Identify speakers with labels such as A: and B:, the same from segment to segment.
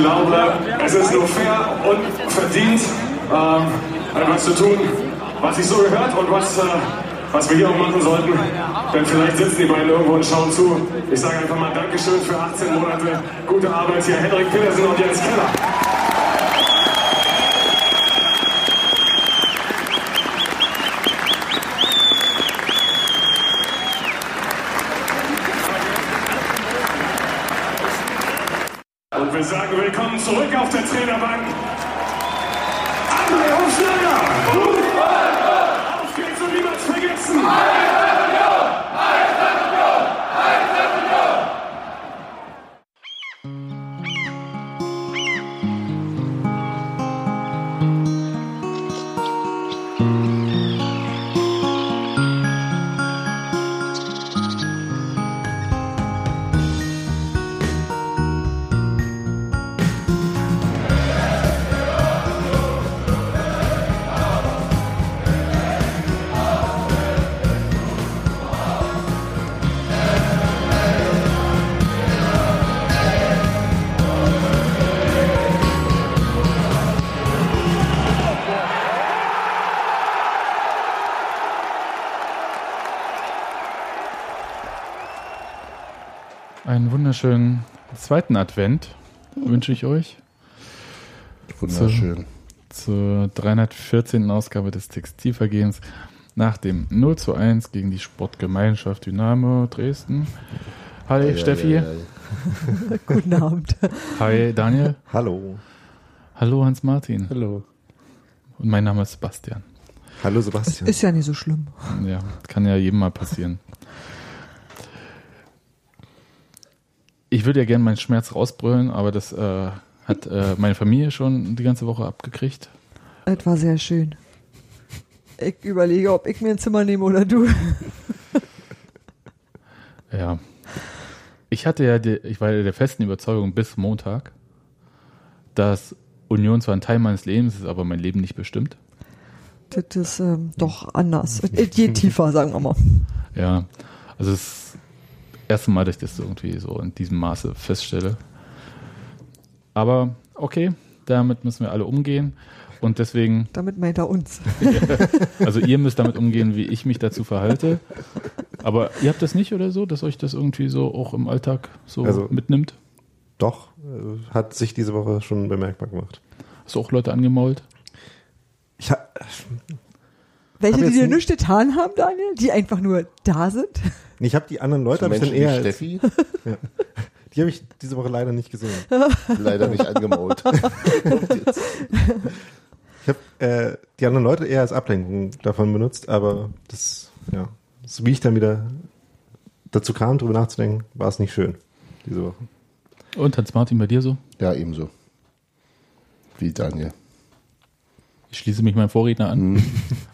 A: glaube, es ist nur fair und verdient, ähm, etwas zu tun, was sich so gehört und was, äh, was wir hier auch machen sollten. Denn vielleicht sitzen die beiden irgendwo und schauen zu. Ich sage einfach mal Dankeschön für 18 Monate gute Arbeit hier. Henrik Petersen und Jens Keller.
B: Wunderschönen zweiten Advent wünsche ich euch
C: Wunderschön.
B: zur 314. Ausgabe des Textilvergehens nach dem 0 zu 1 gegen die Sportgemeinschaft Dynamo Dresden. Hi Steffi.
C: Ei, ei, ei.
D: Guten Abend.
B: Hi Daniel.
C: Hallo.
B: Hallo Hans-Martin.
C: Hallo.
B: Und mein Name ist Sebastian.
C: Hallo Sebastian.
D: ist ja nicht so schlimm.
B: Ja, kann ja jedem mal passieren. Ich würde ja gerne meinen Schmerz rausbrüllen, aber das äh, hat äh, meine Familie schon die ganze Woche abgekriegt.
D: Es war sehr schön. Ich überlege, ob ich mir ein Zimmer nehme oder du.
B: Ja. Ich hatte ja, die, ich war ja der festen Überzeugung bis Montag, dass Union zwar ein Teil meines Lebens ist, aber mein Leben nicht bestimmt.
D: Das ist ähm, doch anders. Es geht tiefer, sagen wir mal.
B: Ja, also das erste Mal, dass ich das irgendwie so in diesem Maße feststelle. Aber okay, damit müssen wir alle umgehen. Und deswegen,
D: Damit meint er uns.
B: also ihr müsst damit umgehen, wie ich mich dazu verhalte. Aber ihr habt das nicht oder so, dass euch das irgendwie so auch im Alltag so
C: Also-
B: mitnimmt?
C: Doch, äh, hat sich diese Woche schon bemerkbar gemacht.
B: Hast du auch Leute angemault?
C: Ich ha
D: Welche, die dir
C: nicht-
D: nichts getan haben, Daniel? Die einfach nur da sind?
C: Ich habe die anderen Leute, habe ich dann eher,
E: Steffi
C: die habe ich diese Woche leider nicht gesehen.
E: leider nicht angemault.
C: Ich habe äh, die anderen Leute eher als Ablenkung davon benutzt, aber das, ja, so wie ich dann wieder dazu kam, drüber nachzudenken, war es nicht schön diese Woche.
B: Und Hans-Martin, bei dir so?
E: Ja, ebenso. Wie Daniel.
B: Ich schließe mich meinem Vorredner an.
E: Mhm.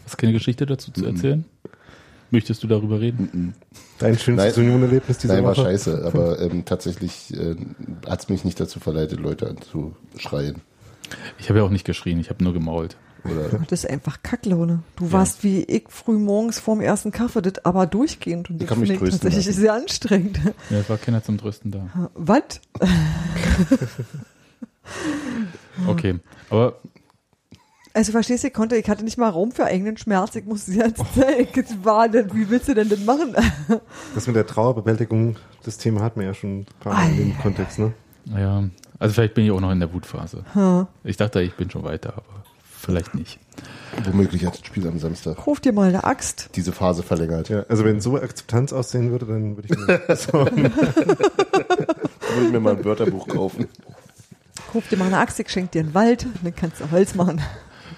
B: Hast du keine Geschichte dazu zu erzählen? Möchtest du darüber reden?
C: Dein schönstes. Union-Erlebnis diese
E: Nein, war
C: Woche?
E: scheiße, aber ähm, tatsächlich äh, hat es mich nicht dazu verleitet, Leute anzuschreien.
B: Ich habe ja auch nicht geschrien, ich habe nur gemault.
E: Oder
D: Das ist einfach Kacklaune. Du warst wie ich früh morgens vorm ersten Kaffee, das aber durchgehend. Und
E: Ich
D: das
E: kann mich
D: finde ich
E: trösten
D: tatsächlich
E: lassen.
D: sehr anstrengend.
B: Ja, es war keiner zum Trösten da.
D: Was?
B: Okay, aber
D: Also verstehst du, ich konnte, ich hatte nicht mal Raum für eigenen Schmerz. Ich musste die ganze Zeit, ich war denn, wie willst du denn das machen?
C: Das mit der Trauerbewältigung, das Thema hatten wir ja schon ein paar Mal in dem Kontext, ne?
B: ja, also vielleicht bin ich auch noch in der Wutphase. Ich dachte, ich bin schon weiter, aber vielleicht nicht.
E: womöglich hat das Spiel am Samstag
D: Ruf dir mal eine Axt.
E: diese Phase verlängert.
C: Ja, also wenn so Akzeptanz aussehen würde, dann würde ich mir sorgen.
E: Würde ich mir mal ein Wörterbuch kaufen.
D: Ruf dir mal eine Axt, ich schenke dir einen Wald, dann kannst du Holz machen.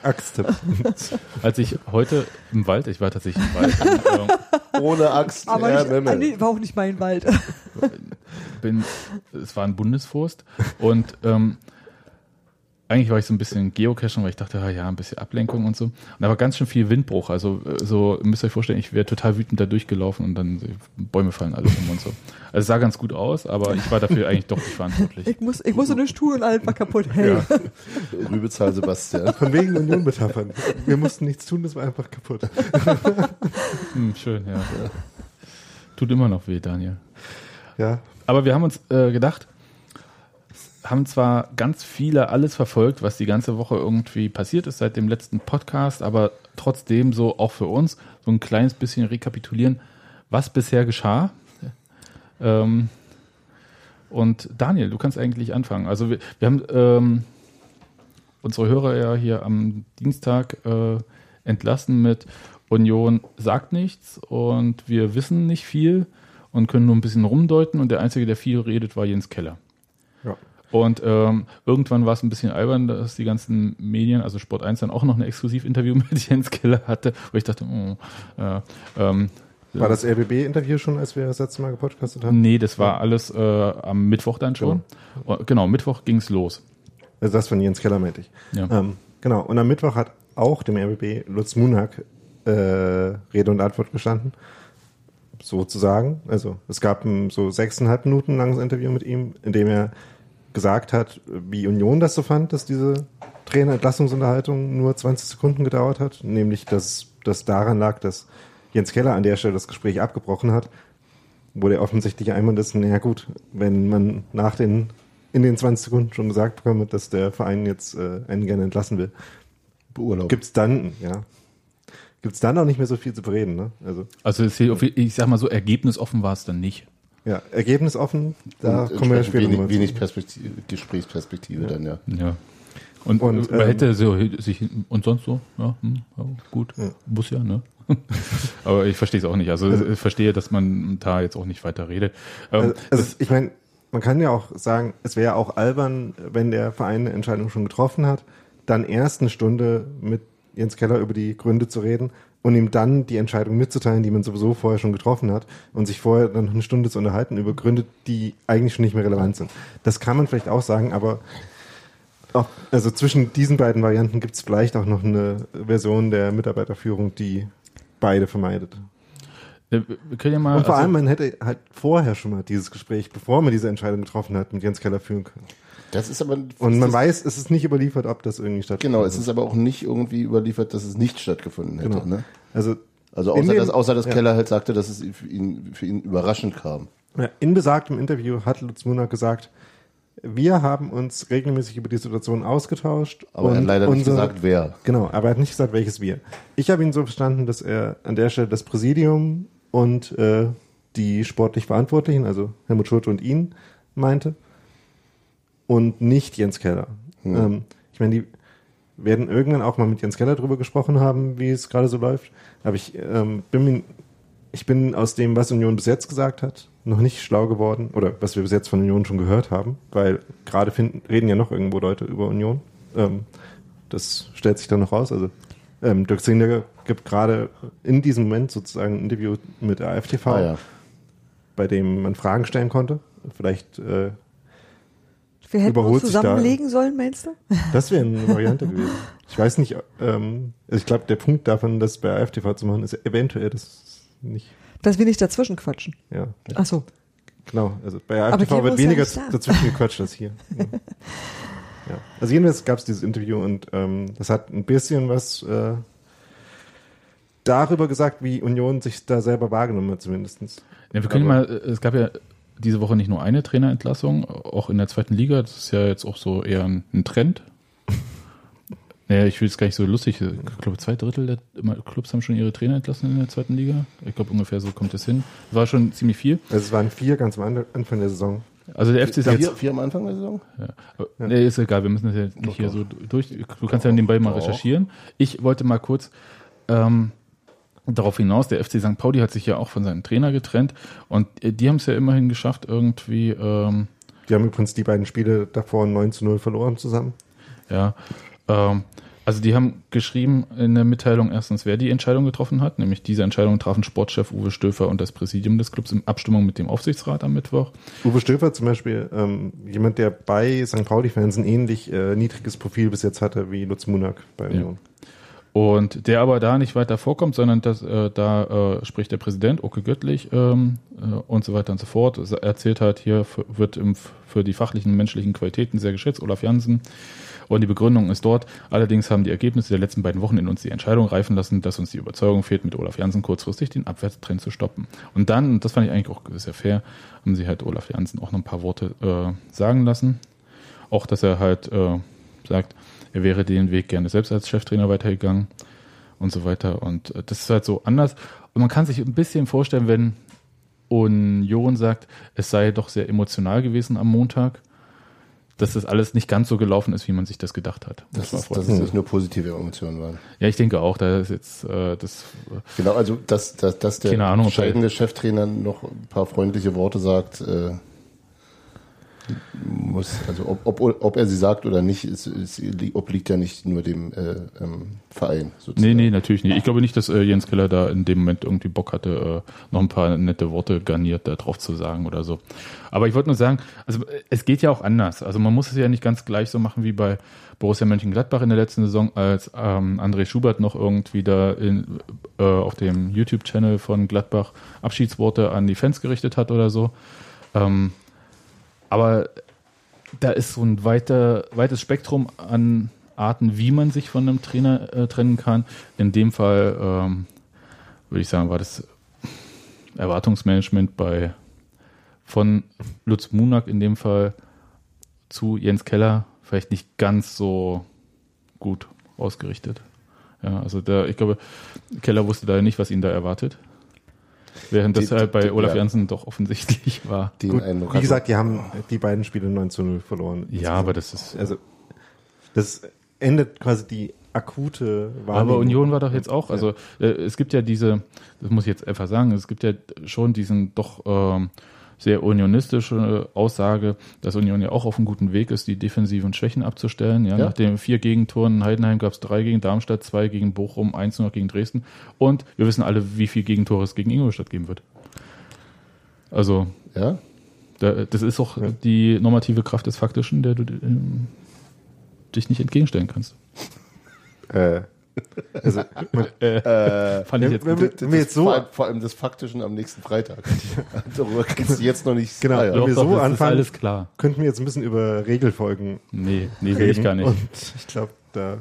C: Akzeptanz.
B: Als ich heute im Wald, ich war tatsächlich im Wald, ähm,
E: Ohne Axt.
D: Aber
E: ja, Memme.
D: ah, nee, war auch nicht mein Wald.
B: bin, es war ein Bundesforst und ähm, eigentlich war ich so ein bisschen Geocaching, weil ich dachte, ah ja, ein bisschen Ablenkung und so. Und da war ganz schön viel Windbruch. Also äh, so, ihr müsst euch vorstellen, ich wäre total wütend da durchgelaufen und dann äh, Bäume fallen alle um und so. Also es sah ganz gut aus, aber ich war dafür eigentlich doch nicht verantwortlich.
D: Ich, muss, ich musste nicht tun und alles war kaputt. Hey.
B: Ja.
E: Rübezahl Sebastian.
C: Von wegen Union-Metaphern. Wir mussten nichts tun, das war einfach kaputt.
B: Hm, schön, ja. Tut immer noch weh, Daniel.
C: Ja,
B: Aber wir haben uns äh, gedacht, haben zwar ganz viele alles verfolgt, was die ganze Woche irgendwie passiert ist seit dem letzten Podcast, aber trotzdem so auch für uns so ein kleines bisschen rekapitulieren, was bisher geschah. Ähm, und Daniel, du kannst eigentlich anfangen. Also wir, wir haben ähm, unsere Hörer ja hier am Dienstag äh, entlassen mit Union sagt nichts und wir wissen nicht viel und können nur ein bisschen rumdeuten und der Einzige, der viel redet, war Jens Keller. Und ähm, irgendwann war es ein bisschen albern, dass die ganzen Medien, also Sport 1 dann auch noch ein Exklusivinterview mit Jens Keller hatte, wo ich dachte, oh, äh, ähm,
C: War das RBB-Interview schon, als wir das letzte Mal gepodcastet haben?
B: nee, das war alles äh, am Mittwoch dann schon. Genau, genau Mittwoch ging's los.
C: Also das von Jens Keller meinte ich.
B: Ja.
C: Ähm, genau. Und am Mittwoch hat auch dem RBB Lutz Munak äh, Rede und Antwort gestanden. Sozusagen. Also es gab ein so sechseinhalb Minuten langes Interview mit ihm, in dem er gesagt hat, wie Union das so fand, dass diese Trainerentlassungsunterhaltung nur 20 Sekunden gedauert hat. Nämlich, dass das daran lag, dass Jens Keller an der Stelle das Gespräch abgebrochen hat, wo der offensichtliche Einwand ist, naja gut, wenn man nach den in den 20 Sekunden schon gesagt bekommt, dass der Verein jetzt äh, einen gerne entlassen will,
E: Beurlaubt.
C: gibt's dann, ja, gibt's dann auch nicht mehr so viel zu bereden, ne? Also,
B: Also es ich sag mal so, ergebnisoffen war es dann nicht.
C: Ja, Ergebnisoffen, da
E: Und
C: kommen wir ja später
E: wenig, wenig Perspektive, Gesprächsperspektive dann, ja.
B: Ja. Und,
C: Und,
B: man
C: ähm,
B: hätte so sich und sonst so, ja, hm, ja gut, muss ja, ne? Aber ich verstehe es auch nicht. Also ich verstehe, dass man da jetzt auch nicht weiter redet. Ähm,
C: Also, also ich meine, man kann ja auch sagen, es wäre auch albern, wenn der Verein eine Entscheidung schon getroffen hat, dann erst eine Stunde mit Jens Keller über die Gründe zu reden und ihm dann die Entscheidung mitzuteilen, die man sowieso vorher schon getroffen hat und sich vorher dann noch eine Stunde zu unterhalten über Gründe, die eigentlich schon nicht mehr relevant sind. Das kann man vielleicht auch sagen, aber auch, also zwischen diesen beiden Varianten gibt es vielleicht auch noch eine Version der Mitarbeiterführung, die beide vermeidet.
B: äh, wir können ja mal.
C: Und vor
B: also,
C: allem, man hätte halt vorher schon mal dieses Gespräch, bevor man diese Entscheidung getroffen hat, mit Jens Keller führen können.
E: Das ist aber.
C: Und man weiß, es ist nicht überliefert, ob das irgendwie stattfindet.
E: Genau, es ist aber auch nicht irgendwie überliefert, dass es nicht stattgefunden hätte.
C: Genau.
E: Ne?
C: Also,
E: Also außer,
C: dem-
E: dass, außer dass
C: ja.
E: Keller halt sagte, dass es für ihn, für ihn überraschend kam.
C: ja, in besagtem Interview hat Lutz Munak gesagt, wir haben uns regelmäßig über die Situation ausgetauscht.
E: Aber er hat leider nicht gesagt, wer.
C: Genau, aber er hat nicht gesagt, welches wir. Ich habe ihn so verstanden, dass er an der Stelle das Präsidium und äh, die sportlich Verantwortlichen, also Helmut Schulte und ihn, meinte. Und nicht Jens Keller. Ähm, ich meine, die werden irgendwann auch mal mit Jens Keller drüber gesprochen haben, wie es gerade so läuft. Aber ich ähm, bin mir, ich bin aus dem, was Union bis jetzt gesagt hat, noch nicht schlau geworden. Oder was wir bis jetzt von Union schon gehört haben. Weil gerade finden, reden ja noch irgendwo Leute über Union. Ähm, das stellt sich dann noch raus. Also ähm, Dirk Zingler gibt gerade in diesem Moment sozusagen ein Interview mit AFTV,
E: Ah ja.
C: bei dem man Fragen stellen konnte. Vielleicht, äh,
D: Wir hätten
C: Überholt
D: uns
C: sich da-
D: zusammenlegen sollen, meinst du?
C: das wäre eine Variante gewesen. Ich weiß nicht, ähm, also ich glaube, der Punkt davon, das bei AFTV zu machen, ist eventuell das nicht,
D: Dass wir nicht dazwischen quatschen.
C: ja.
D: Ach so.
C: Genau, also bei AFTV wird
D: ja
C: weniger
D: sagen.
C: dazwischen gequatscht als hier. Ja. ja. Also jedenfalls gab es dieses Interview und ähm, das hat ein bisschen was äh, darüber gesagt, wie Union sich da selber wahrgenommen hat zumindestens.
B: Ja, wir können
C: Aber-
B: mal, äh, es gab ja diese Woche nicht nur eine Trainerentlassung, auch in der zweiten Liga. Das ist ja jetzt auch so eher ein, ein Trend. Naja, ich will es gar nicht so lustig. Ich glaube, zwei Drittel der Clubs haben schon ihre Trainer entlassen in der zweiten Liga. Ich glaube, ungefähr so kommt es hin. War schon ziemlich viel.
C: Also es waren vier ganz am Anfang der Saison.
B: Also der FC ist
E: Vier,
B: jetzt.
E: vier am Anfang der Saison?
B: Ja. Aber- Nee, ist egal, wir müssen das jetzt nicht hier so durch. Du kannst ja nebenbei mal
E: Doch.
B: recherchieren. Ich wollte mal kurz ähm, darauf hinaus, der FC St. Pauli hat sich ja auch von seinem Trainer getrennt und äh, die haben es ja immerhin geschafft, irgendwie, ähm,
C: Die haben übrigens die beiden Spiele davor 9 zu 0 verloren zusammen.
B: ja, ähm, also die haben geschrieben in der Mitteilung erstens, wer die Entscheidung getroffen hat, nämlich diese Entscheidung trafen Sportchef Uwe Stöfer und das Präsidium des Clubs in Abstimmung mit dem Aufsichtsrat am Mittwoch.
C: Uwe Stöfer zum Beispiel, ähm, jemand, der bei St. Pauli-Fans ein ähnlich äh, niedriges Profil bis jetzt hatte wie Lutz Munak bei Union.
B: Und der aber da nicht weiter vorkommt, sondern das, äh, da äh, spricht der Präsident, Oke Göttlich ähm, äh, und so weiter und so fort. Er erzählt halt, hier wird im, für die fachlichen menschlichen Qualitäten sehr geschätzt, Olaf Jansen. Und die Begründung ist dort. Allerdings haben die Ergebnisse der letzten beiden Wochen in uns die Entscheidung reifen lassen, dass uns die Überzeugung fehlt, mit Olaf Jansen kurzfristig den Abwärtstrend zu stoppen. Und dann, und das fand ich eigentlich auch sehr fair, haben sie halt Olaf Jansen auch noch ein paar Worte äh, sagen lassen. Auch, dass er halt äh, sagt, er wäre den Weg gerne selbst als Cheftrainer weitergegangen und so weiter. Und äh, das ist halt so anders. Und man kann sich ein bisschen vorstellen, wenn Union sagt, es sei doch sehr emotional gewesen am Montag, dass das alles nicht ganz so gelaufen ist, wie man sich das gedacht hat.
E: Das,
B: war
E: ist, dass es nicht nur positive Emotionen waren.
B: ja, ich denke auch, da ist jetzt äh, das
E: Genau, also dass, dass, dass der
B: Ahnung,
E: scheidende Cheftrainer noch ein paar freundliche Worte sagt, äh, muss, also ob, ob, ob er sie sagt oder nicht, ist, ist, obliegt ja nicht nur dem äh, ähm, Verein. Sozusagen.
B: Nee, nee, natürlich nicht. Ich glaube nicht, dass äh, Jens Keller da in dem Moment irgendwie Bock hatte, äh, noch ein paar nette Worte garniert da drauf zu sagen oder so. Aber ich wollte nur sagen, also äh, es geht ja auch anders. Also man muss es ja nicht ganz gleich so machen wie bei Borussia Mönchengladbach in der letzten Saison, als ähm, André Schubert noch irgendwie da in, äh, auf dem YouTube-Channel von Gladbach Abschiedsworte an die Fans gerichtet hat oder so. Ähm, aber da ist so ein weiter, weites Spektrum an Arten, wie man sich von einem Trainer äh, trennen kann. In dem Fall ähm, würde ich sagen, war das Erwartungsmanagement bei von Lutz Munak in dem Fall zu Jens Keller vielleicht nicht ganz so gut ausgerichtet. Ja, also da, ich glaube, Keller wusste da nicht, was ihn da erwartet. Während das
E: Die-
B: halt bei
E: die-
B: Olaf
E: ja.
B: Janssen doch offensichtlich war.
E: Den
C: Gut, wie gesagt, die haben die beiden Spiele 9 zu 0 verloren.
B: Ja, aber das ist.
C: Also, das endet quasi die akute
B: Aber
C: Wahrnehmung.
B: Union war doch jetzt auch, also äh, es gibt ja diese, das muss ich jetzt einfach sagen, es gibt ja schon diesen doch ähm, sehr unionistische Aussage, dass Union ja auch auf einem guten Weg ist, die defensiven Schwächen abzustellen. Ja,
E: Ja.
B: Nach den vier Gegentoren in Heidenheim gab es drei gegen Darmstadt, zwei gegen Bochum, eins nur noch gegen Dresden. Und wir wissen alle, wie viel Gegentore es gegen Ingolstadt geben wird. Also
E: Ja?
B: da, das ist auch die normative Kraft des Faktischen, der du ähm, dich nicht entgegenstellen kannst.
C: Äh, also, man,
B: Fand ich jetzt
C: wenn, wir, wenn wir jetzt so,
E: vor, allem, vor allem des Faktischen am nächsten Freitag. Darüber kannst du jetzt noch nicht
C: Genau.
E: Ja.
C: Wenn wir so anfangen-
B: alles klar.
C: könnten wir jetzt ein bisschen über Regelfolgen
B: Nee, nee, will ich gar nicht.
C: Und ich glaube, da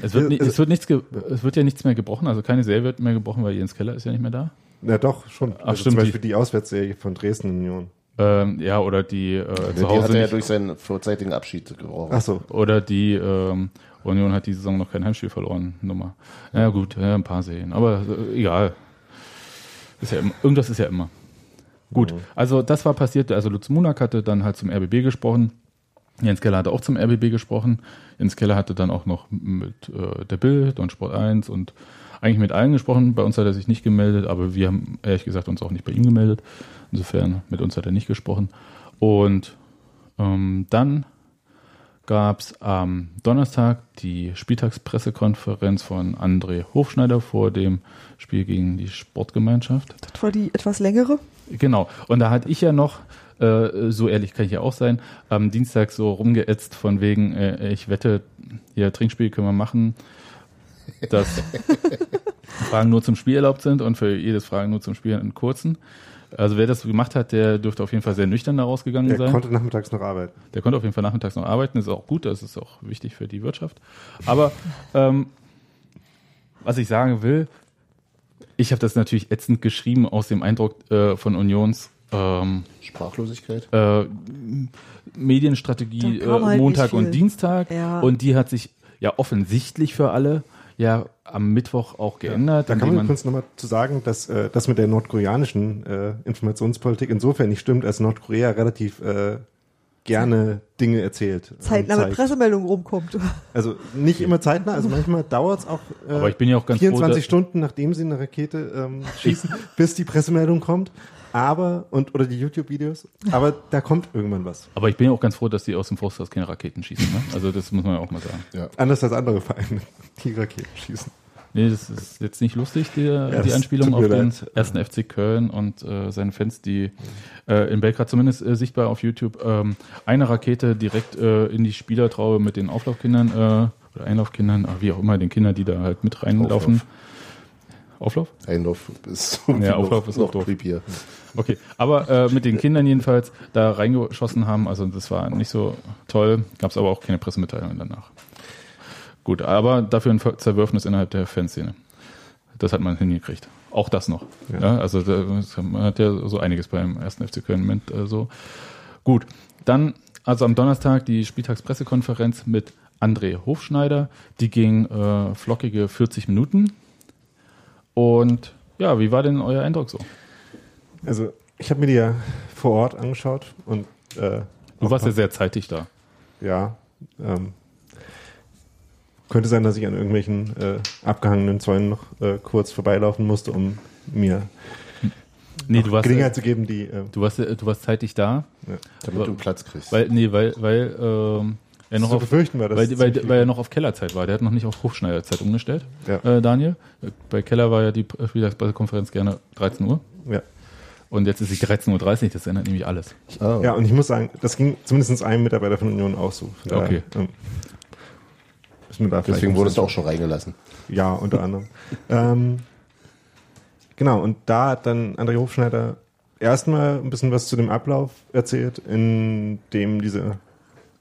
B: Es wird,
C: Also-
B: es, wird nichts es wird ja nichts mehr gebrochen, also keine Serie wird mehr gebrochen, weil Jens Keller ist ja nicht mehr da.
C: Na doch, schon.
B: Ach,
C: also
B: stimmt,
C: zum Beispiel die, Auswärtsserie von Dresden Union.
B: Ähm, ja, oder die äh,
E: Die
B: zu
E: hat
B: Hause
E: er ja durch seinen vorzeitigen Abschied gebrochen.
C: Ach so.
B: oder die ähm, Union hat die Saison noch kein Heimspiel verloren, Nummer. Ja gut, ja, ein paar Serien, aber äh, egal. Ist ja immer, irgendwas ist ja immer. Gut, also das war passiert, also Lutz Munak hatte dann halt zum RBB gesprochen. Jens Keller hatte auch zum RBB gesprochen. Jens Keller hatte dann auch noch mit äh, der Bild und Sport 1 und eigentlich mit allen gesprochen. Bei uns hat er sich nicht gemeldet, aber wir haben ehrlich gesagt uns auch nicht bei ihm gemeldet. Insofern mit uns hat er nicht gesprochen. Und ähm, dann gab es am Donnerstag die Spieltagspressekonferenz von André Hofschneider vor dem Spiel gegen die Sportgemeinschaft.
D: Das war die etwas längere.
B: Genau. Und da hatte ich ja noch, äh, so ehrlich kann ich ja auch sein, am Dienstag so rumgeätzt von wegen, äh, ich wette, hier Trinkspiel können wir machen, dass Fragen nur zum Spiel erlaubt sind und für jedes Fragen nur zum Spiel einen kurzen. Also wer das gemacht hat, der dürfte auf jeden Fall sehr nüchtern da rausgegangen
C: Der
B: sein.
C: konnte nachmittags noch arbeiten.
B: Der konnte auf jeden Fall nachmittags noch arbeiten, das ist auch gut, das ist auch wichtig für die Wirtschaft. Aber ähm, was ich sagen will, ich habe das natürlich ätzend geschrieben aus dem Eindruck äh, von Unions ähm,
E: Sprachlosigkeit.
B: äh, Medienstrategie äh,
D: halt
B: Montag und Dienstag
D: Ja.
B: und die hat sich ja offensichtlich für alle ja am Mittwoch auch geändert.
C: Da kann man kurz nochmal zu sagen, dass äh, das mit der nordkoreanischen äh, Informationspolitik insofern nicht stimmt, als Nordkorea relativ äh, gerne Dinge erzählt.
D: Zeitnah mit
C: zeigt.
D: Pressemeldung rumkommt.
C: Also nicht immer zeitnah, also manchmal dauert es auch äh,
B: Aber ich bin ja auch ganz froh,
C: 24
B: dass-
C: Stunden, nachdem sie eine Rakete ähm, schießen, bis die Pressemeldung kommt. Aber, und oder die YouTube-Videos, aber da kommt irgendwann was.
B: Aber ich bin ja auch ganz froh, dass die aus dem Forsthaus keine Raketen schießen. Ne? Also das muss man ja auch mal sagen.
E: Ja.
C: Anders als andere Vereine, die Raketen schießen.
B: Nee, das ist jetzt nicht lustig, die,
C: Ja,
B: die Anspielung auf den
C: leid.
B: ersten FC Köln und äh, seine Fans, die äh, in Belgrad zumindest äh, sichtbar auf YouTube ähm, eine Rakete direkt äh, in die Spielertraube mit den Auflaufkindern äh, oder Einlaufkindern, ah, wie auch immer, den Kindern, die da halt mit reinlaufen. Auflauf?
E: Einlauf ist so
B: Ja, Auflauf ist auch
E: noch
B: doof.
E: creepier.
B: Okay, aber äh, mit den Kindern jedenfalls da reingeschossen haben, also das war nicht so toll, gab es aber auch keine Pressemitteilung danach. Gut, aber dafür ein Zerwürfnis innerhalb der Fanszene. Das hat man hingekriegt. Auch das noch. Ja. also da, man hat ja so einiges beim ersten FC Köln Moment äh, so. Gut, dann also am Donnerstag die Spieltagspressekonferenz mit André Hofschneider. Die ging äh, flockige 40 Minuten. Und ja, wie war denn euer Eindruck so?
C: Also, ich habe mir die ja vor Ort angeschaut und äh,
B: Du warst ja sehr zeitig da.
C: ja, ähm, könnte sein, dass ich an irgendwelchen äh, abgehangenen Zäunen noch äh, kurz vorbeilaufen musste, um mir
B: Nee, du warst,
C: Gelegenheit zu geben, die äh,
B: du warst, du warst zeitig da.
E: Damit
B: Aber-
E: du Platz kriegst.
B: Weil, nee, weil, weil, ähm, er noch
C: zu
B: auf,
C: befürchten war.
B: weil, weil, weil er noch auf Kellerzeit war. Der hat noch nicht auf Hofschneiderzeit umgestellt,
C: Ja.
B: äh, Daniel. Bei Keller war ja die Spieltagspressekonferenz gerne 13 Uhr.
C: ja.
B: Und jetzt ist sie 13.30 Uhr, das ändert nämlich alles.
E: Ah,
C: ja, und ich muss sagen, das ging zumindest einem Mitarbeiter von Union auch so. Daher,
B: Okay.
C: ähm, ist mir da vielleicht
E: Deswegen wurdest du auch schon reingelassen.
C: Ja, unter anderem. ähm, genau, und da hat dann André Hofschneider erstmal ein bisschen was zu dem Ablauf erzählt, in dem diese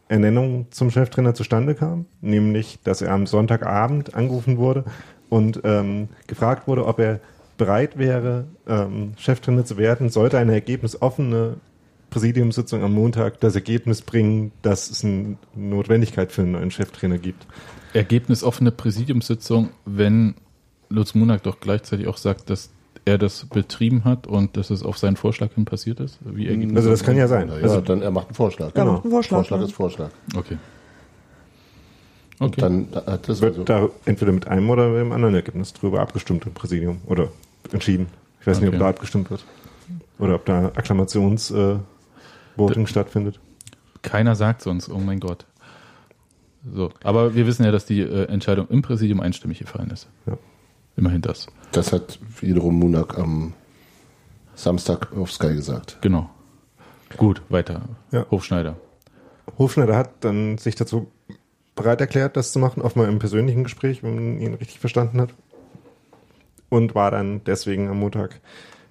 C: Ernennung zum Cheftrainer zustande kam, nämlich, dass er am Sonntagabend angerufen wurde und ähm, gefragt wurde, ob er bereit wäre, ähm, Cheftrainer zu werden, sollte eine ergebnisoffene Präsidiumssitzung am Montag das Ergebnis bringen, dass es eine Notwendigkeit für einen neuen Cheftrainer gibt.
B: Ergebnisoffene Präsidiumssitzung, wenn Lutz Munak doch gleichzeitig auch sagt, dass er das betrieben hat und dass es auf seinen Vorschlag hin passiert ist? Wie Ergebnis
C: Also das kann ja sein.
E: Na ja,
C: Also,
E: dann er macht einen Vorschlag.
C: Genau.
D: macht einen Vorschlag.
E: Vorschlag
D: ja.
E: ist Vorschlag.
B: Okay.
E: Und
B: Okay.
E: dann hat das
C: wird
E: also,
C: da entweder mit einem oder mit einem anderen Ergebnis drüber abgestimmt im Präsidium oder entschieden. Ich weiß nicht,
B: Okay.
C: ob da abgestimmt wird. Oder ob da Akklamations äh, stattfindet.
B: Keiner sagt uns, oh mein Gott. So, aber wir wissen ja, dass die äh, Entscheidung im Präsidium einstimmig gefallen ist.
C: Ja.
B: Immerhin das.
E: das hat wiederum Munak am Samstag auf Sky gesagt.
B: Genau. Gut, weiter.
C: Ja.
B: Hofschneider.
C: Hofschneider hat dann sich dazu bereit erklärt, das zu machen, offenbar im persönlichen Gespräch, wenn man ihn richtig verstanden hat. Und war dann deswegen am Montag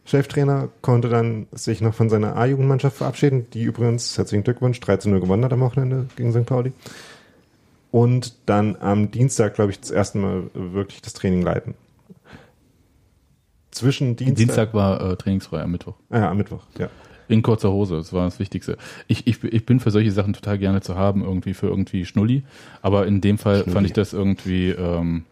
C: Cheftrainer, konnte dann sich noch von seiner A-Jugendmannschaft verabschieden, die übrigens, herzlichen Glückwunsch, 13-0 gewonnen hat am Wochenende gegen St. Pauli. Und dann am Dienstag, glaube ich, das erste Mal wirklich das Training leiten. Zwischen Dienstag,
B: Dienstag war äh, trainingsfrei am Mittwoch.
C: Ah ja, am Mittwoch, ja.
B: In kurzer Hose, das war das Wichtigste. Ich, ich, ich bin für solche Sachen total gerne zu haben, irgendwie für irgendwie Schnulli. Aber in dem Fall
E: Schnulli.
B: fand ich das irgendwie, ähm,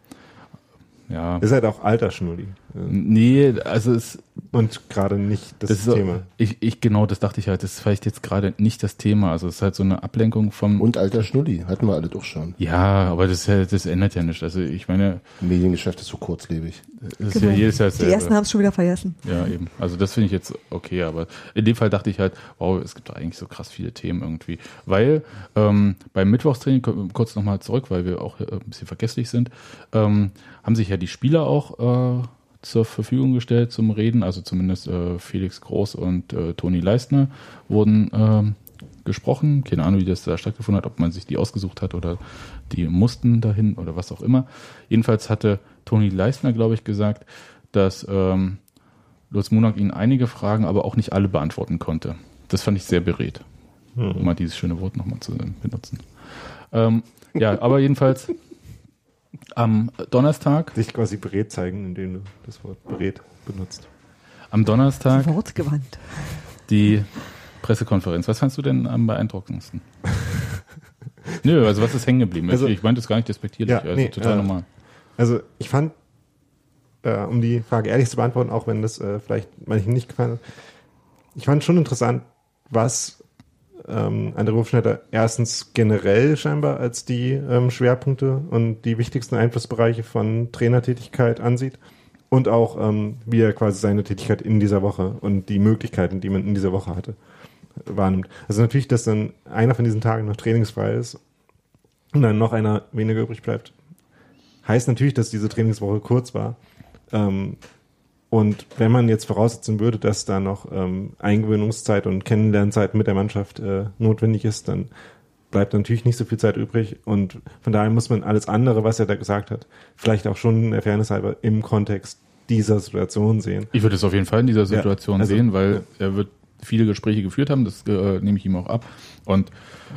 B: ja.
C: Ist halt auch alter Schnulli. Äh,
B: Nee, also es,
C: Und gerade nicht das,
B: das ist
C: Thema.
B: ich, ich, genau, das dachte ich halt, das ist vielleicht jetzt gerade nicht das Thema. Also es ist halt so eine Ablenkung vom,
E: Und alter Schnulli, hatten wir alle doch schon.
B: ja, aber das, ist ja- das ändert ja nichts. Also ich meine,
E: Mediengeschäft ist so kurzlebig.
B: das ist
D: Genau.
B: ja jedes Jahr
D: Die ersten haben es schon wieder vergessen.
B: Ja, eben. Also das finde ich jetzt okay, aber in dem Fall dachte ich halt, wow, es gibt da eigentlich so krass viele Themen irgendwie. Weil ähm, beim Mittwochstraining, kurz nochmal zurück, weil wir auch äh, ein bisschen vergesslich sind, ähm, haben sich ja die Spieler auch äh, zur Verfügung gestellt zum Reden, also zumindest äh, Felix Groß und äh, Toni Leistner wurden ähm, gesprochen. Keine Ahnung, wie das da stattgefunden hat, ob man sich die ausgesucht hat oder die mussten dahin oder was auch immer. Jedenfalls hatte Toni Leistner, glaube ich, gesagt, dass ähm, Lutz Munak ihnen einige Fragen, aber auch nicht alle beantworten konnte. Das fand ich sehr beredt, um mal dieses schöne Wort nochmal zu benutzen. Ähm, ja, aber jedenfalls am Donnerstag,
C: Sich quasi berät zeigen, indem du das Wort berät benutzt.
B: am Donnerstag
D: Wortgewandt.
B: die Pressekonferenz. Was fandst du denn am beeindruckendsten? Nö, also was ist hängen geblieben?
C: Also-
B: ich, meinte das gar nicht despektierlich,
C: Ja,
B: also
C: nee,
B: total
C: äh,
B: normal.
C: Also ich fand, äh, um die Frage ehrlich zu beantworten, auch wenn das äh, vielleicht manchen nicht gefallen hat, ich fand schon interessant, was ähm, André Hofschneider erstens generell scheinbar als die ähm, Schwerpunkte und die wichtigsten Einflussbereiche von Trainertätigkeit ansieht und auch ähm, wie er quasi seine Tätigkeit in dieser Woche und die Möglichkeiten, die man in dieser Woche hatte, wahrnimmt. Also natürlich, dass dann einer von diesen Tagen noch trainingsfrei ist und dann noch einer weniger übrig bleibt, heißt natürlich, dass diese Trainingswoche kurz war. Ähm, und wenn man jetzt voraussetzen würde, dass da noch ähm, Eingewöhnungszeit und Kennenlernzeit mit der Mannschaft äh, notwendig ist, dann bleibt natürlich nicht so viel Zeit übrig. Und von daher muss man alles andere, was er da gesagt hat, vielleicht auch schon der Fairness halber im Kontext dieser Situation sehen.
B: Ich würde es auf jeden Fall in dieser Situation
C: also-
B: sehen, weil er wird viele Gespräche geführt haben, das äh, nehme ich ihm auch ab. Und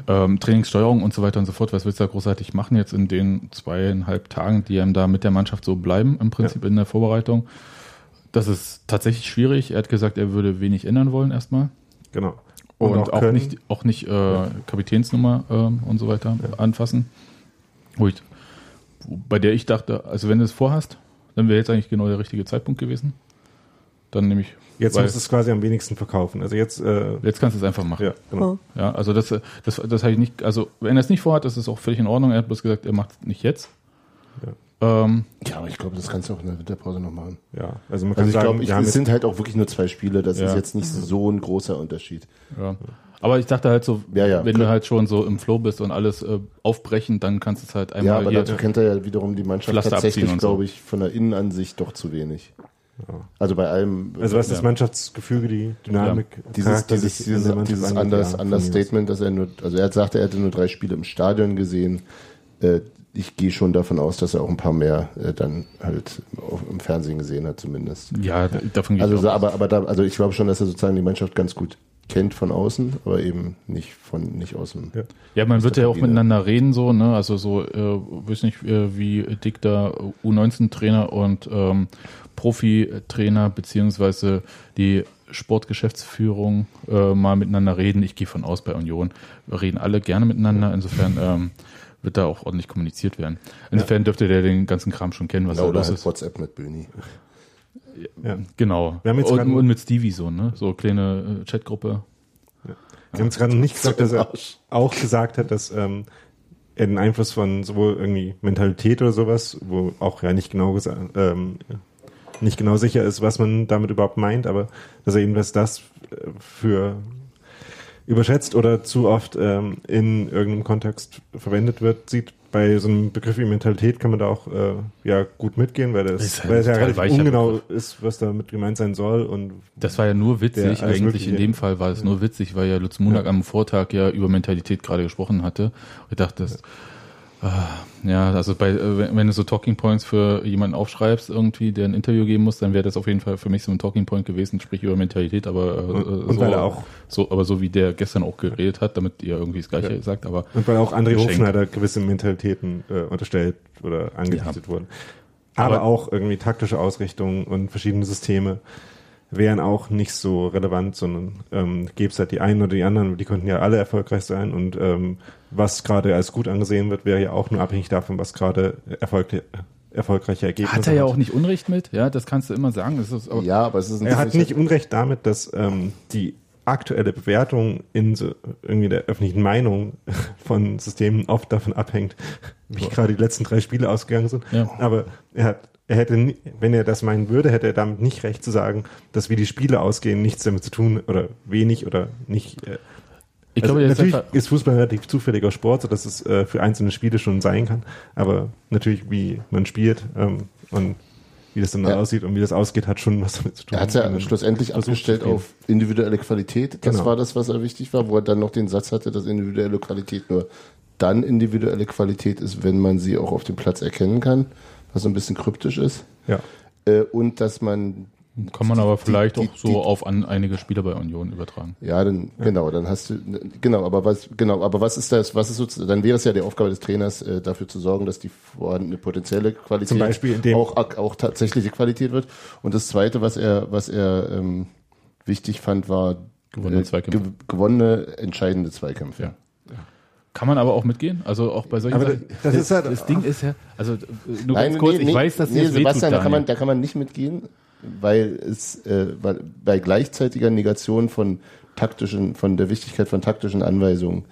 B: ähm, Trainingssteuerung und so weiter und so fort, was willst du da großartig machen jetzt in den zweieinhalb Tagen, die ihm da mit der Mannschaft so bleiben, im Prinzip in der Vorbereitung? Das ist tatsächlich schwierig. Er hat gesagt, er würde wenig ändern wollen erstmal.
C: Genau.
B: Und,
C: Und
B: auch,
C: auch
B: nicht, auch nicht äh, Kapitänsnummer ähm, und so weiter anfassen. Wo ich, bei der ich dachte, also wenn du es vorhast, dann wäre jetzt eigentlich genau der richtige Zeitpunkt gewesen. Dann nehme ich.
C: Jetzt
B: weil-
C: musst du es quasi am wenigsten verkaufen. Also jetzt, äh,
B: jetzt kannst du es einfach machen.
C: ja, genau.
B: Ja, also das, äh, das, das habe ich nicht, also wenn er es nicht vorhat, das ist auch völlig in Ordnung. Er hat bloß gesagt, er macht es nicht jetzt. Ähm,
E: Ja, aber ich glaube, das kannst du auch in der Winterpause noch machen.
C: Ja, also man kann
E: Also ich
C: sagen,
E: glaube,
C: wir haben
E: es sind halt auch wirklich nur zwei Spiele. Das
B: Ja.
E: ist jetzt nicht so ein großer Unterschied.
B: ja. Aber ich dachte halt so,
E: Ja, ja,
B: wenn
E: klar.
B: du halt schon so im Flow bist und alles äh, aufbrechen, dann kannst du es halt
E: Ja,
B: einmal
E: aber
B: hier.
E: dazu kennt er ja wiederum die Mannschaft
B: Pflaster
E: tatsächlich, glaube ich, von der Innenansicht doch zu wenig. Also bei allem.
C: also was das
B: Ja.
C: Mannschaftsgefüge, die Dynamik,
E: dieses,
C: Charakter,
E: dieses, dieses, dieses
C: ja, von
E: Understatement, dass er nur, also er hat sagte, er hätte nur drei Spiele im Stadion gesehen. Äh, ich gehe schon davon aus, dass er auch ein paar mehr äh, dann halt auf, im Fernsehen gesehen hat, zumindest.
B: ja, davon gehe
E: Also,
B: ich
E: so, aber, aber da, also ich glaube schon, dass er sozusagen die Mannschaft ganz gut kennt von außen, aber eben nicht von nicht aus dem.
C: Ja.
B: Ja, man wird ja auch miteinander reden, so, ne? Also so, äh, weiß nicht, äh, wie Dick da U19-Trainer und ähm, Profi-Trainer beziehungsweise die Sportgeschäftsführung äh, mal miteinander reden. Ich gehe von aus bei Union. Wir reden alle gerne miteinander. Insofern ähm, wird da auch ordentlich kommuniziert werden. Insofern dürfte der den ganzen Kram schon kennen, was
E: Genau,
B: da los
E: halt
B: ist.
E: WhatsApp mit Böni.
C: Ja.
B: Genau.
C: Wir haben jetzt
B: und,
C: gerade-
B: und mit Stevie so, ne? So kleine äh, Chatgruppe.
C: Sie haben es gerade noch nicht gesagt, dass er auch gesagt hat, dass ähm, er den Einfluss von sowohl irgendwie Mentalität oder sowas, wo auch ja nicht genau gesagt, ähm, nicht genau sicher ist, was man damit überhaupt meint, aber dass er eben was das äh, für überschätzt oder zu oft ähm, in irgendeinem Kontext verwendet wird, sieht. Bei so einem Begriff wie Mentalität kann man da auch äh, ja gut mitgehen, weil das,
B: Ist halt
C: weil es ja relativ ungenau
B: Begriff.
C: ist, was damit gemeint sein soll und
B: Das war ja nur witzig, eigentlich in dem Fall war es nur witzig, weil ja Lutz Munak
C: Ja.
B: am Vortag ja über Mentalität gerade gesprochen hatte. Ich dachte, das, ah, ja, also bei, äh, wenn du so Talking Points für jemanden aufschreibst irgendwie, der ein Interview geben muss, dann wäre das auf jeden Fall für mich so ein Talking Point gewesen, sprich über Mentalität, aber äh,
C: Und- und
B: so,
C: weil er auch-
B: so, aber so wie der gestern auch geredet hat, damit ihr irgendwie das Gleiche
C: Ja.
B: sagt, aber
C: Und weil auch André
B: Geschenkt.
C: Hofschneider gewisse Mentalitäten äh, unterstellt oder angedichtet wurden. Aber,
B: Aber-
C: auch irgendwie taktische Ausrichtungen und verschiedene Systeme wären auch nicht so relevant, sondern ähm, gäbe es halt die einen oder die anderen, die könnten ja alle erfolgreich sein und ähm, was gerade als gut angesehen wird, wäre ja auch nur abhängig davon, was gerade erfolgte, erfolgreiche Ergebnisse
B: hat er ja auch nicht Unrecht mit, ja, das kannst du immer sagen. Aber,
E: Ja, aber es ist
C: Er hat nicht Unrecht damit, dass ähm, die aktuelle Bewertung in so, irgendwie der öffentlichen Meinung von Systemen oft davon abhängt, wie gerade die letzten drei Spiele ausgegangen sind.
B: Ja.
C: Aber er hat, er hätte, nie- wenn er das meinen würde, hätte er damit nicht recht zu sagen, dass wie die Spiele ausgehen nichts damit zu tun oder wenig oder nicht. Äh,
B: ich
C: also
B: glaube, ist
C: natürlich ist Fußball ein relativ zufälliger Sport, sodass es äh, für einzelne Spiele schon sein kann. Aber natürlich, wie man spielt ähm, und wie das dann
E: Ja.
C: aussieht und wie das ausgeht, hat schon was damit zu tun.
E: Er hat es ja schlussendlich abgestellt auf individuelle Qualität. Das
C: Genau.
E: war das, was er wichtig war, wo er dann noch den Satz hatte, dass individuelle Qualität nur dann individuelle Qualität ist, wenn man sie auch auf dem Platz erkennen kann, was so ein bisschen kryptisch ist.
C: Ja.
E: Äh, und dass man,
B: kann man aber
E: die-
B: vielleicht
E: die-
B: auch so
E: die-
B: auf an einige Spieler bei Union übertragen.
E: ja, dann, genau, dann hast du, genau, aber was, genau, aber was ist das, was ist sozusagen, dann wäre es ja die Aufgabe des Trainers, äh, dafür zu sorgen, dass die vorhandene potenzielle Qualität
C: Zum Beispiel indem-
E: auch, auch tatsächliche Qualität wird. Und das zweite, was er, was er, ähm, wichtig fand, war,
B: Gewonnene
E: äh,
B: Zweikämpfe.
E: gew- gewonnene, entscheidende Zweikämpfe.
B: Ja. Kann man aber auch mitgehen, also auch bei solchen
C: Aber
B: Sachen.
C: das ist halt-
B: das Ding ist ja, also äh, nur ganz kurz, ich weiß, dass
E: nee,
B: das
E: Sebastian, da kann, man, da kann man nicht mitgehen, weil es äh, weil bei gleichzeitiger Negation von taktischen, von der Wichtigkeit von taktischen Anweisungen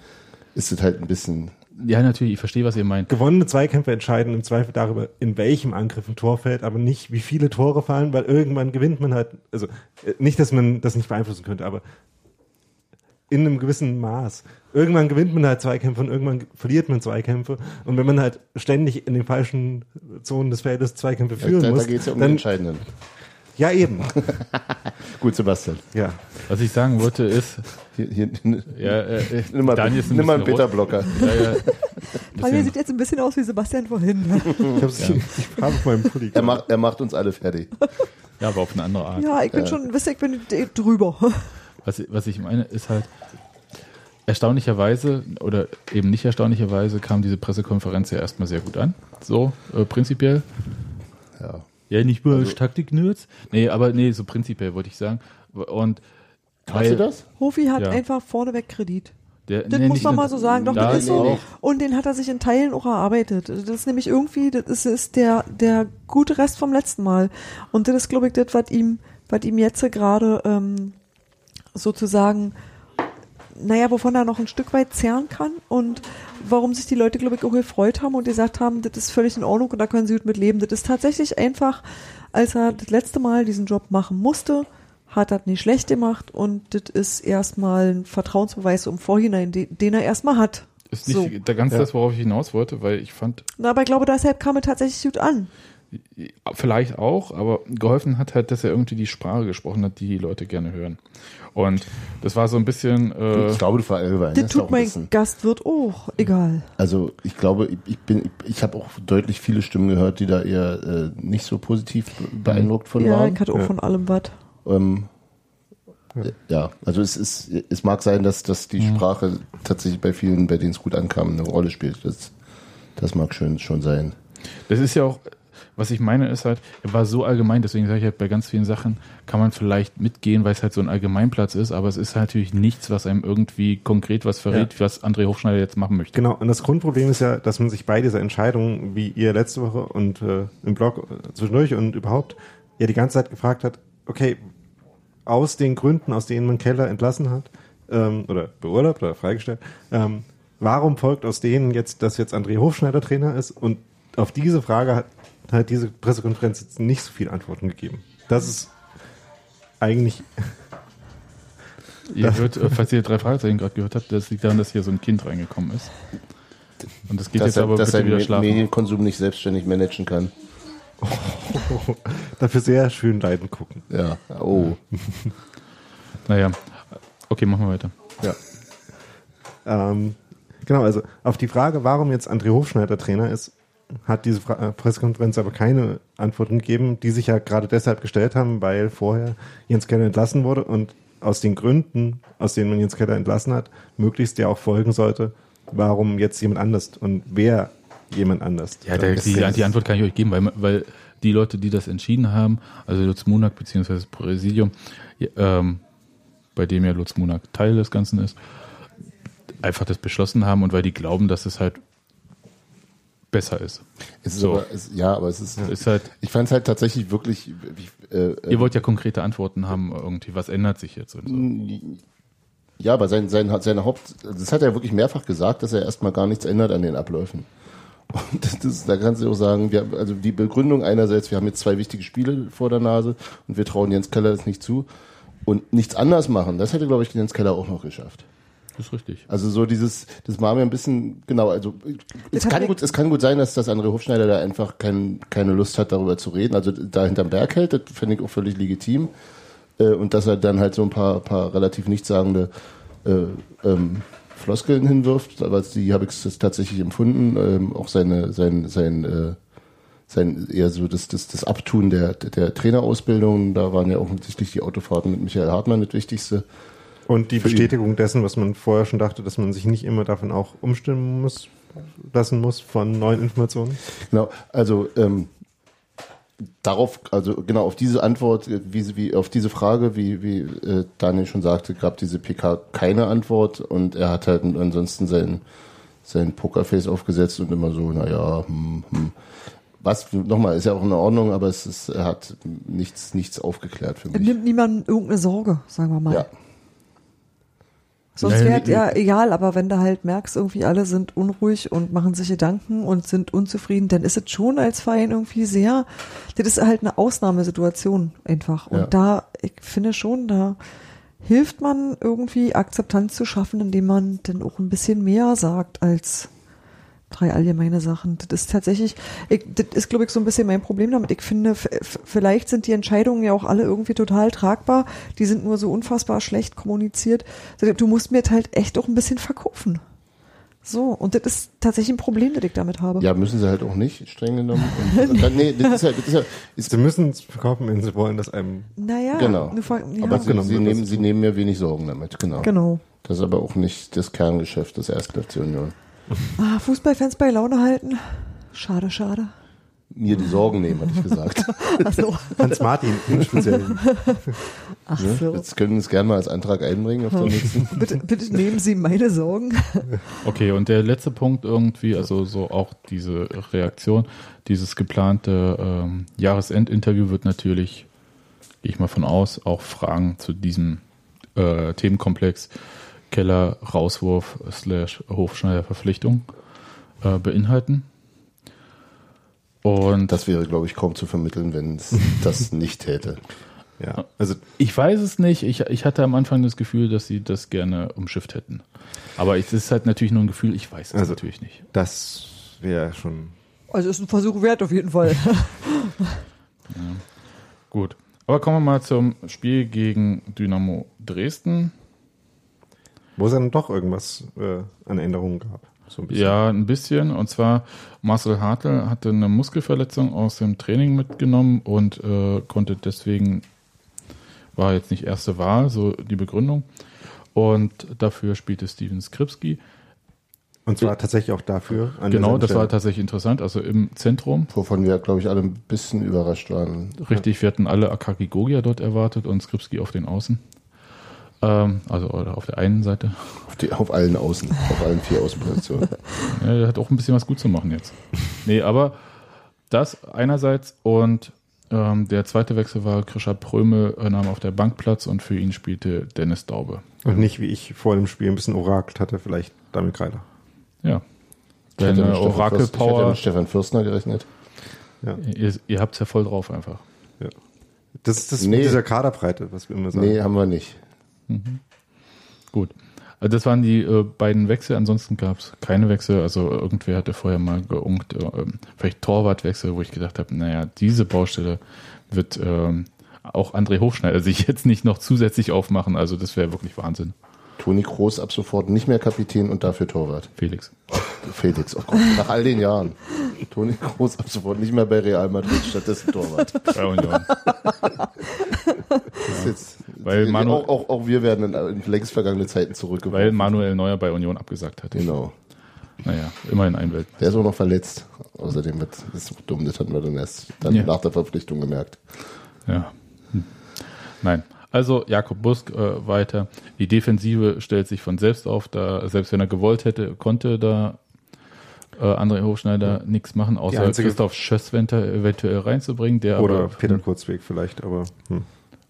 E: ist es halt ein bisschen.
B: Ja, natürlich, ich verstehe, was ihr meint.
C: Gewonnene Zweikämpfe entscheiden im Zweifel darüber, in welchem Angriff ein Tor fällt, aber nicht, wie viele Tore fallen, weil irgendwann gewinnt man halt, also äh, nicht, dass man das nicht beeinflussen könnte, aber in einem gewissen Maß. Irgendwann gewinnt man halt Zweikämpfe und irgendwann verliert man Zweikämpfe. Und wenn man halt ständig in den falschen Zonen des Feldes Zweikämpfe führen
E: da da
C: muss,
E: geht es ja um den
C: dann,
E: Entscheidenden.
C: Ja eben,
E: Gut, Sebastian.
C: ja.
B: Was ich sagen wollte ist,
E: Hier, hier,
B: ja, äh,
E: nimm mal,
B: Daniel ist ein
E: nimm mal einen. Bitterblocker.
B: Ja, ja,
D: Daniel sieht jetzt ein bisschen aus wie Sebastian vorhin.
C: Ich hab's ich habe auf meinem Pulli.
E: Er macht, er macht uns alle fertig.
B: ja, aber auf eine andere Art.
D: Ja, ich bin schon, wisst ihr, ich bin drüber.
B: Was, was ich meine, ist halt, erstaunlicherweise oder eben nicht erstaunlicherweise kam diese Pressekonferenz ja erstmal sehr gut an. So, äh, prinzipiell.
E: Ja.
B: Ja, nicht nur
E: Also-
B: als Taktik-Nerds. Nee, aber nee, so prinzipiell wollte ich sagen. Und
E: Weißt du das?
D: Hofi hat
B: Ja.
D: einfach vorneweg Kredit.
B: Der,
D: Das
B: nee,
D: muss man mal so sagen. Doch,
B: da
D: das ist so.
B: auch.
D: Und den hat er sich in Teilen auch erarbeitet. Das ist nämlich irgendwie, das ist, ist der, der gute Rest vom letzten Mal. Und das ist, glaube ich, das, was ihm, was ihm jetzt gerade ähm, sozusagen, naja, wovon er noch ein Stück weit zehren kann und warum sich die Leute, glaube ich, auch gefreut haben und gesagt haben, das ist völlig in Ordnung und da können sie gut mit leben. Das ist tatsächlich einfach, als er das letzte Mal diesen Job machen musste, hat er nicht schlecht gemacht und das ist erstmal ein Vertrauensbeweis im Vorhinein, den, den er erstmal hat.
B: Ist nicht
D: So.
B: da ganz
C: Ja.
B: das, worauf ich hinaus wollte, weil ich fand,
D: Na, aber ich glaube, deshalb kam er tatsächlich gut an.
B: vielleicht auch, aber geholfen hat halt, dass er irgendwie die Sprache gesprochen hat, die die Leute gerne hören. Und das war so ein bisschen, äh,
E: Ich glaube, du verallgemeinst
D: Das tut mein
E: bisschen.
D: Gastwirt auch. Egal.
E: Also ich glaube, ich- bin, ich habe auch deutlich viele Stimmen gehört, die da eher äh, nicht so positiv beeindruckt von
D: Ja,
E: waren.
D: ich hatte auch
C: Ja.
D: von allem was.
E: Ähm, ja. also es ist, es mag sein, dass, dass die Sprache tatsächlich bei vielen, bei denen es gut ankam, eine Rolle spielt. Das, das mag schön schon sein.
B: das ist ja auch, was ich meine, ist halt, er war so allgemein, deswegen sage ich halt, bei ganz vielen Sachen kann man vielleicht mitgehen, weil es halt so ein Allgemeinplatz ist, aber es ist halt natürlich nichts, was einem irgendwie konkret was verrät, was André Hofschneider jetzt machen möchte.
C: Genau, und das Grundproblem ist ja, dass man sich bei dieser Entscheidung, wie ihr letzte Woche und äh, im Blog äh, zwischendurch und überhaupt, ja die ganze Zeit gefragt hat, okay, aus den Gründen, aus denen man Keller entlassen hat, ähm, oder beurlaubt oder freigestellt, ähm, warum folgt aus denen jetzt, dass jetzt André Hofschneider Trainer ist? Und auf diese Frage hat, hat diese Pressekonferenz jetzt nicht so viele Antworten gegeben. Das ist eigentlich,
B: Ihr hört, äh, falls ihr drei Fragezeichen gerade gehört habt, das liegt daran, dass hier so ein Kind reingekommen ist. Und das geht
E: dass
B: jetzt
E: er,
B: aber
E: dass
B: bitte
E: er
B: wieder
E: den
B: schlafen.
E: Medienkonsum nicht selbstständig managen kann.
C: dafür sehr schön leiden gucken.
E: Ja, oh.
B: Naja, okay, machen wir weiter.
E: Ja.
C: Ähm, genau, also auf die Frage, warum jetzt André Hofschneider Trainer ist, hat diese Fra äh, Pressekonferenz aber keine Antworten gegeben, die sich ja gerade deshalb gestellt haben, weil vorher Jens Keller entlassen wurde und aus den Gründen, aus denen man Jens Keller entlassen hat, möglichst ja auch folgen sollte, warum jetzt jemand anders und wer jemand anders.
B: Ja, der, die, die Antwort kann ich euch geben, weil, weil die Leute, die das entschieden haben, also Lutz Munak bzw. das Präsidium, ähm, bei dem ja Lutz Munak Teil des Ganzen ist, einfach das beschlossen haben und weil die glauben, dass es halt besser ist.
E: Es ist
B: So.
E: aber, es, ja, aber es ist,
B: Ist halt,
E: ich fand es halt tatsächlich wirklich, wie- äh,
B: ihr wollt ja konkrete Antworten haben, irgendwie, was ändert sich jetzt und so.
E: Ja, aber sein, sein, seine Haupt, das hat er wirklich mehrfach gesagt, dass er erstmal gar nichts ändert an den Abläufen. Und das, das, da kannst du auch sagen, wir, also die Begründung einerseits, wir haben jetzt zwei wichtige Spiele vor der Nase und wir trauen Jens Keller das nicht zu und nichts anders machen, das hätte, glaube ich, Jens Keller auch noch geschafft.
B: Das ist richtig.
E: Also so dieses, das war mir ein bisschen, genau, also es kann, gut, es kann gut sein, dass das andere Hofschneider da einfach kein, keine Lust hat, darüber zu reden. Also da hinterm Berg hält, das fände ich auch völlig legitim. Äh, und dass er dann halt so ein paar, paar relativ nichtssagende äh, ähm, Floskeln hinwirft, aber die habe ich das tatsächlich empfunden. Ähm, auch seine, sein, sein, äh, sein eher so das, das, das Abtun der, der Trainerausbildung, da waren ja offensichtlich die Autofahrten mit Michael Hartmann das Wichtigste.
C: Und die
E: ihn.
C: Bestätigung dessen, was man vorher schon dachte, dass man sich nicht immer davon auch umstimmen muss, lassen muss von neuen Informationen.
E: Genau, also ähm, darauf, also genau auf diese Antwort, wie, sie- wie auf diese Frage, wie, wie äh, Daniel schon sagte, gab diese PK keine Antwort und er hat halt ansonsten sein, sein Pokerface aufgesetzt und immer so, naja, hm, hm. Was, nochmal, ist ja auch in Ordnung, aber es ist, er hat nichts, nichts aufgeklärt für mich.
D: Nimmt niemand irgendeine Sorge, sagen wir mal.
E: Ja,
D: Sonst wäre
B: nee,
D: ja egal, aber wenn du halt merkst, irgendwie alle sind unruhig und machen sich Gedanken und sind unzufrieden, dann ist es schon als Verein irgendwie sehr, das ist halt eine Ausnahmesituation einfach. Und
E: Ja.
D: da, ich finde schon, da hilft man irgendwie Akzeptanz zu schaffen, indem man dann auch ein bisschen mehr sagt als drei allgemeine Sachen. Das ist tatsächlich, ich, das ist, glaube ich, so ein bisschen mein Problem damit. Ich finde, vielleicht sind die Entscheidungen ja auch alle irgendwie total tragbar. Die sind nur so unfassbar schlecht kommuniziert. Du musst mir halt echt auch ein bisschen verkaufen. So, und das ist tatsächlich ein Problem, das ich damit habe.
E: ja, müssen sie halt auch nicht, streng genommen. Und, dann, nee, das ist ja, das ist ja, ist,
C: Sie müssen es verkaufen, wenn Sie wollen, dass einem
D: Naja,
E: genau.
D: ja,
E: Aber sie,
C: Genau,
E: sie, nehmen, sie nehmen mir wenig Sorgen damit, genau.
D: genau.
E: Das ist aber auch nicht das Kerngeschäft des Erstkräfte Union.
D: Ah, Fußballfans bei Laune halten. Schade, schade.
E: mir die Sorgen nehmen, hatte ich gesagt.
D: Ach so.
C: Hans Martin im Speziellen.
D: Ach
E: Ne?
D: so.
E: Jetzt können wir es gerne mal als Antrag einbringen auf der nächsten.
D: Bitte, bitte nehmen Sie meine Sorgen.
B: Okay, und der letzte Punkt irgendwie, also so auch diese Reaktion, dieses geplante ähm, Jahresendinterview wird natürlich, gehe ich mal von aus, auch Fragen zu diesem äh, Themenkomplex Keller Rauswurf slash Hofschneider Verpflichtung äh, beinhalten. Und
E: Das wäre, glaube ich, kaum zu vermitteln, wenn es das nicht täte.
C: Ja, also
B: ich weiß es nicht. Ich, ich hatte am Anfang das Gefühl, dass sie das gerne umschifft hätten. Aber es ist halt natürlich nur ein Gefühl, ich weiß es
C: Also-
B: natürlich nicht.
C: das wäre schon.
D: Also ist ein Versuch wert auf jeden Fall.
B: Gut. Aber kommen wir mal zum Spiel gegen Dynamo Dresden.
C: Wo es dann doch irgendwas äh, an Änderungen gab. So ein.
B: Ja, ein bisschen. Und zwar Marcel Hartl hatte eine Muskelverletzung aus dem Training mitgenommen und äh, konnte deswegen, war jetzt nicht erste Wahl, so die Begründung. Und dafür spielte Steven Skripski.
C: Und zwar tatsächlich auch dafür. An
B: Genau, das war tatsächlich interessant. Also im Zentrum.
E: Wovon wir, glaube ich, alle ein bisschen überrascht waren.
B: Richtig, wir hatten alle Akaki Gogia dort erwartet und Skripski auf den Außen. Ähm, also oder auf der einen Seite.
E: Auf, die, auf allen Außen, auf allen vier Außenpositionen.
B: Ja, der hat auch ein bisschen was gut zu machen jetzt. Nee, aber das einerseits und ähm, der zweite Wechsel war Krischer Prömel äh, nahm auf der Bank Platz und für ihn spielte Dennis Daube.
C: Und nicht, wie ich vor dem Spiel ein bisschen orakelt hatte, vielleicht Damit Kreiler.
B: Ja.
E: Ich hätte
B: Deine
E: mit Stefan Fürst- Ich hätte
B: Orakel-Power,
E: mit Stefan Fürstner gerechnet.
B: ihr, ihr habt es ja voll drauf einfach.
C: Das ist das
E: Nee.
C: mit dieser Kaderbreite, was wir immer sagen.
E: Nee, haben wir nicht.
B: Gut. Also das waren die äh, beiden Wechsel, ansonsten gab es keine Wechsel. Also irgendwer hatte vorher mal geunkt, äh, ähm, vielleicht Torwartwechsel, wo ich gedacht habe, naja, diese Baustelle wird ähm, auch André Hofschneider sich jetzt nicht noch zusätzlich aufmachen. Also das wäre wirklich Wahnsinn.
E: Toni Kroos ab sofort nicht mehr Kapitän und dafür Torwart.
B: Felix.
E: Felix, oh Gott, nach all den Jahren. Toni Kroos ab sofort nicht mehr bei Real Madrid, stattdessen Torwart.
B: Bei Union.
E: Das ist jetzt,
B: Weil Manu-
E: auch, auch, auch wir werden in, längst vergangene Zeiten zurückgeworfen.
B: Weil Manuel Neuer bei Union abgesagt hat.
E: Genau.
B: Naja, immerhin ein Welt.
E: Der ist auch noch verletzt. Außerdem wird, das ist dumm, das hatten wir dann erst dann
B: Ja.
E: nach der Verpflichtung gemerkt.
B: Ja. Hm. Nein. Also Jakob Busk äh, weiter. Die Defensive stellt sich von selbst auf, da selbst wenn er gewollt hätte, konnte da äh, André Hochschneider nichts machen, außer
C: einzige-
B: Christoph Schösswenter eventuell reinzubringen, der
C: Oder
B: aber
C: Peter Kurzweg vielleicht, aber hm.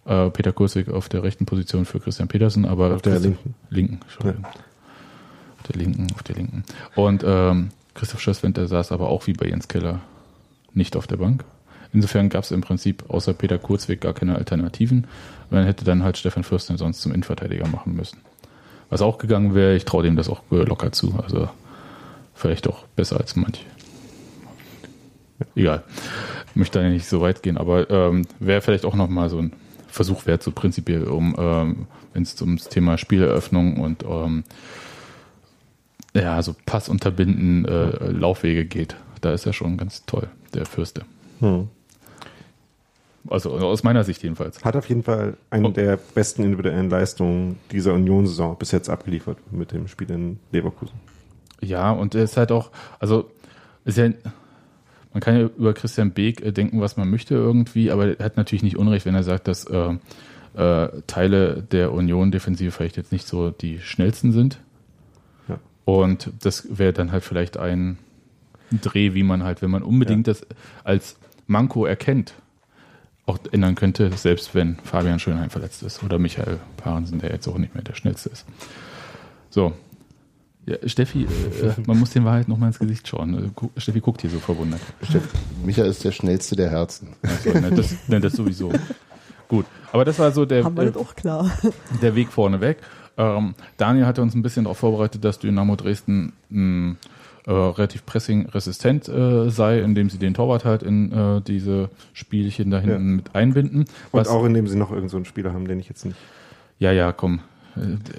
B: äh, Peter Kurzweg auf der rechten Position für Christian Petersen, aber
C: Auf der
B: Christoph-
C: linken.
B: linken, Entschuldigung. Auf der linken, auf der linken. Und ähm, Christoph Schösswenter saß aber auch wie bei Jens Keller nicht auf der Bank. Insofern gab es im Prinzip außer Peter Kurzweg gar keine Alternativen. Und dann hätte dann halt Stefan Fürsten sonst zum Innenverteidiger machen müssen. Was auch gegangen wäre, ich traue dem das auch locker zu. Also vielleicht auch besser als manche. Egal. Ich möchte da nicht so weit gehen, aber ähm, wäre vielleicht auch nochmal so ein Versuch wert, so prinzipiell, um, ähm, wenn es ums Thema Spieleröffnung und ähm, ja, so Pass unterbinden, äh, Laufwege geht. Da ist er schon ganz toll, der Fürste.
C: Hm.
B: Also aus meiner Sicht jedenfalls.
C: Hat auf jeden Fall eine
B: Oh.
C: der besten individuellen Leistungen dieser Union-Saison bis jetzt abgeliefert mit dem Spiel in Leverkusen.
B: Ja, und er ist halt auch, also ist ja, man kann ja über Christian Beek äh, denken, was man möchte irgendwie, aber er hat natürlich nicht Unrecht, wenn er sagt, dass äh, äh, Teile der Union-Defensive vielleicht jetzt nicht so die schnellsten sind.
C: Ja.
B: Und das wäre dann halt vielleicht ein Dreh, wie man halt, wenn man unbedingt das als Manko erkennt, auch ändern könnte, selbst wenn Fabian Schönheim verletzt ist oder Michael Parensen, der jetzt auch nicht mehr der schnellste ist. So. Ja, Steffi, äh, man muss den Wahrheit noch mal ins Gesicht schauen. Äh, Steffi guckt hier so verwundert.
E: Steff, Micha ist der schnellste der Herzen.
B: Also, ne, das, ne, das sowieso. Gut, aber das war so der,
D: Haben wir
B: äh,
D: das auch klar.
B: der Weg vorneweg. Ähm, Daniel hatte uns ein bisschen darauf vorbereitet, dass Dynamo Dresden mh, äh, relativ pressing-resistent äh, sei, indem sie den Torwart halt in äh, diese Spielchen da hinten
C: Ja.
B: mit einbinden.
C: Und auch indem sie noch irgendeinen so einen Spieler haben, den ich jetzt nicht.
B: ja, ja, komm.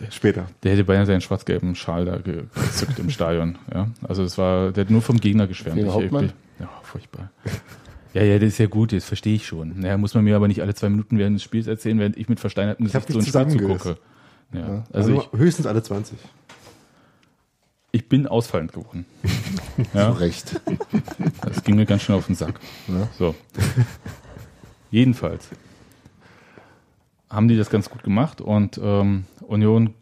C: Später.
B: Der hätte beinahe seinen schwarz-gelben Schal da ge- gezückt im Stadion. Ja, also es war, der hat nur vom Gegner geschwärmt.
E: Hauptmann?
B: ja, furchtbar. Ja, ja, das ist ja gut, das verstehe ich schon. Naja, muss man mir aber nicht alle zwei Minuten während des Spiels erzählen, während ich mit versteinertem
C: Ich
B: Gesicht so ein Spiel zugucke. Ja,
C: Also,
B: also ich,
C: höchstens alle 20.
B: ich bin ausfallend geworden.
E: Zu
B: Ja,
E: Recht.
B: das ging mir ganz schön auf den Sack.
E: Ja.
B: So. Jedenfalls haben die das ganz gut gemacht und ähm, Union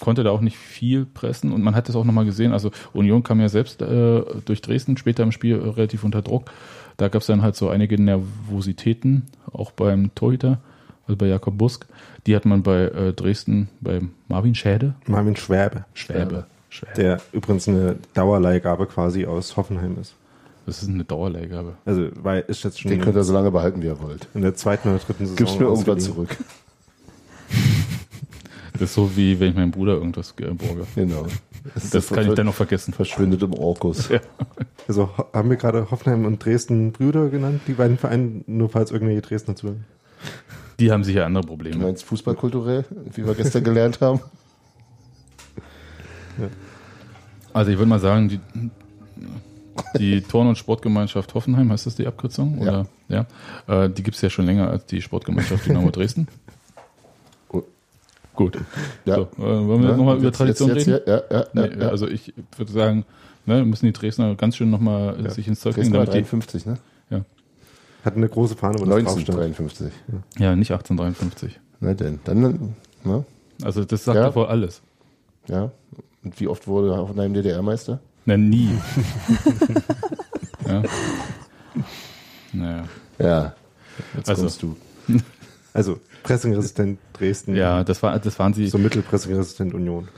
B: konnte da auch nicht viel pressen und man hat das auch nochmal gesehen. Also Union kam ja selbst äh, durch Dresden später im Spiel äh, relativ unter Druck. Da gab es dann halt so einige Nervositäten, auch beim Torhüter, also bei Jakob Busk. Die hat man bei äh, Dresden, bei Marvin Schäde,
C: Marvin Schwäbe,
B: Schwäbe, Schwäbe.
C: Der übrigens eine Dauerleihgabe quasi aus Hoffenheim ist.
B: Das ist eine Dauerleihgabe.
C: Also weil ist jetzt schon
E: Den könnt ihr so lange behalten, wie ihr wollt.
C: in der zweiten oder dritten Saison.
E: Gib's mir irgendwann zurück.
B: Das ist so wie wenn ich meinem Bruder irgendwas äh, borge.
E: Genau.
B: Das kann ich dann noch vergessen.
E: Verschwindet im Orkus.
B: Ja.
C: Also haben wir gerade Hoffenheim und Dresden Brüder genannt, die beiden Vereine, nur falls irgendwelche Dresdner zuhören.
B: Die haben sicher andere
E: Du
B: Probleme.
E: meinst fußballkulturell, wie wir gestern gelernt haben?
B: Also ich würde mal sagen, die, die Turn- und Sportgemeinschaft Hoffenheim, heißt das die Abkürzung? Oder? Ja. Äh, die gibt es ja schon länger als die Sportgemeinschaft Dynamo Dresden.
E: Gut.
B: Gut.
E: Ja.
B: So, äh, wollen wir
E: Ja,
B: nochmal über Tradition
E: jetzt,
B: reden?
E: Jetzt, ja, ja, ja,
B: Nee,
E: ja.
B: Also ich würde sagen, ne, müssen die Dresdner ganz schön nochmal sich ins Zeug legen,
E: Dresden war
B: damit die,
E: 53, ne?
C: Hat eine große Fahne, wo das draufsteht.
E: 1953.
B: ja, nicht 1853.
E: Na denn, dann, ne?
B: Also das sagt
E: Ja.
B: ja wohl alles.
E: Ja. Und wie oft wurde Hoffenheim DDR-Meister?
B: Na, nie. ja. Naja.
E: Ja. Jetzt
B: Also-
E: kommst du.
C: Also pressingresistent Dresden.
B: Ja, das, war, das waren sie.
C: So mittelpressingresistent Union.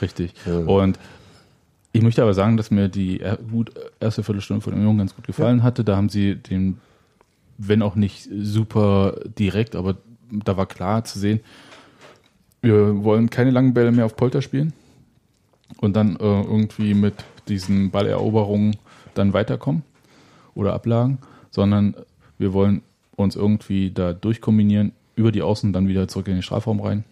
B: Richtig.
E: Ja.
B: Und ich möchte aber sagen, dass mir die gut erste Viertelstunde von Union ganz gut gefallen hatte. Da haben sie den, wenn auch nicht super direkt, aber da war klar zu sehen, wir wollen keine langen Bälle mehr auf Polter spielen und dann äh, irgendwie mit diesen Balleroberungen dann weiterkommen oder ablagen, sondern wir wollen uns irgendwie da durchkombinieren, über die Außen dann wieder zurück in den Strafraum rein.